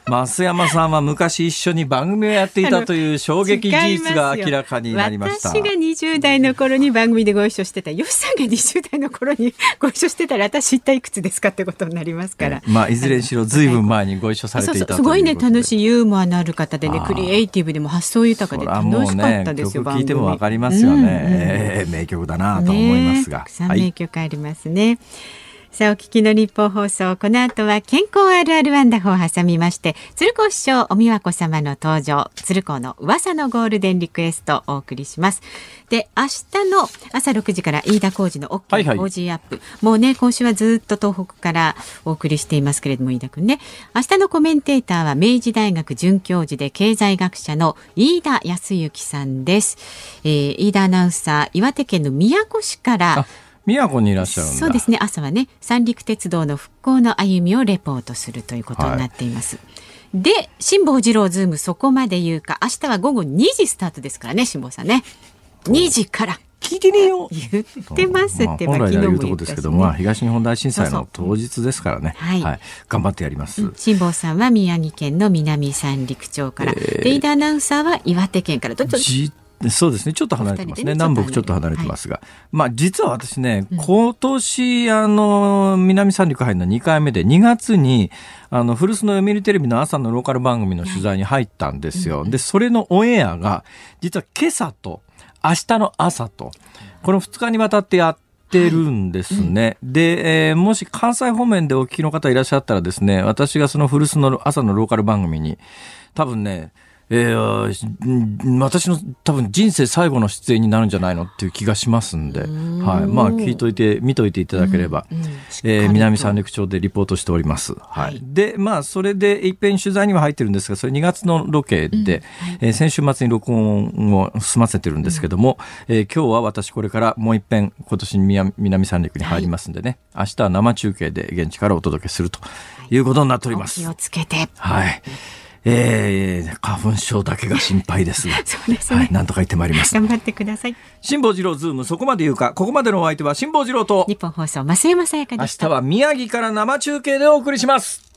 S1: 増山さんは昔一緒に番組をやっていたという衝撃事実が明らかになりました。
S2: 私が20代の頃に番組でご一緒してた、吉さんが20代の頃にご一緒してたら、私一体いくつですかってことになりますから。
S1: まあ、いずれにしろずいぶん前にご一緒されていた
S2: すごいね、楽しいユーモアのある方でね、クリエイティブでも発想豊かで楽しかったですよ、
S1: ね、曲聞いてもわかりますよね。うんうん、えー、名曲だなと思いますが。
S2: たくさん名曲ありますね。はいさあ、お聞きの日報放送、この後は健康あるあるワンダホを挟みまして、鶴子師匠、お美和子様の登場、鶴子の噂のゴールデンリクエストをお送りします。で、明日の朝6時から飯田浩二の OK 工事アップ、はい。はい、もうね、今週はずっと東北からお送りしていますけれども、飯田くんね、明日のコメンテーターは明治大学准教授で経済学者の飯田康之さんです。えー、飯田アナウンサー、岩手県の宮古市から、
S1: 宮古にいらっしゃる
S2: そうですね。朝はね三陸鉄道の復興の歩みをレポートするということになっています、はい、で辛坊治郎ズームそこまで言うか明日は午後2時スタートですからね辛坊さんね。2時から。
S1: 聞いてねえよ。
S2: 言ってますって、
S1: まあ、本来は言うとこですけども、まあ、東日本大震災の当日ですからね。はい、はい、頑張ってやります。
S2: 辛坊さんは宮城県の南三陸町から、えー、レイダーアナウンサーは岩手県から。
S1: ちょっとそうですね。ちょっと離れてますね。ね南北ちょっと離れてますが。はい、まあ、実は私ね、うん、今年、あの、南三陸入るの2回目で、2月に、あの、古巣の読売テレビの朝のローカル番組の取材に入ったんですよ。で、それのオンエアが、実は今朝と、明日の朝と、この2日にわたってやってるんですね。はいうん、で、えー、もし関西方面でお聞きの方いらっしゃったらですね、私がその古巣の朝のローカル番組に、多分ね、えー、私の多分人生最後の出演になるんじゃないのっていう気がしますんで、はい。まあ、聞いといて、見といていただければ、うんうん、えー、南三陸町でリポートしております。はい。はい、で、まあ、それで一遍取材には入ってるんですが、それ2月のロケで、うんはい、えー、先週末に録音を済ませてるんですけども、うん、えー、今日は私これからもう一遍今年に南三陸に入りますんでね、はい、明日は生中継で現地からお届けするということになっております。
S2: 気をつけて。
S1: はい。えー、花粉症だけが心配ですが。そうですね。はい、なんとか言ってまいります。
S2: 頑張ってください。
S1: 辛坊治郎ズーム、そこまで言うか。ここまでのお相手は辛坊治郎と。
S2: 日本放送、増山さやかで
S1: した。明日は宮城から生中継でお送りします。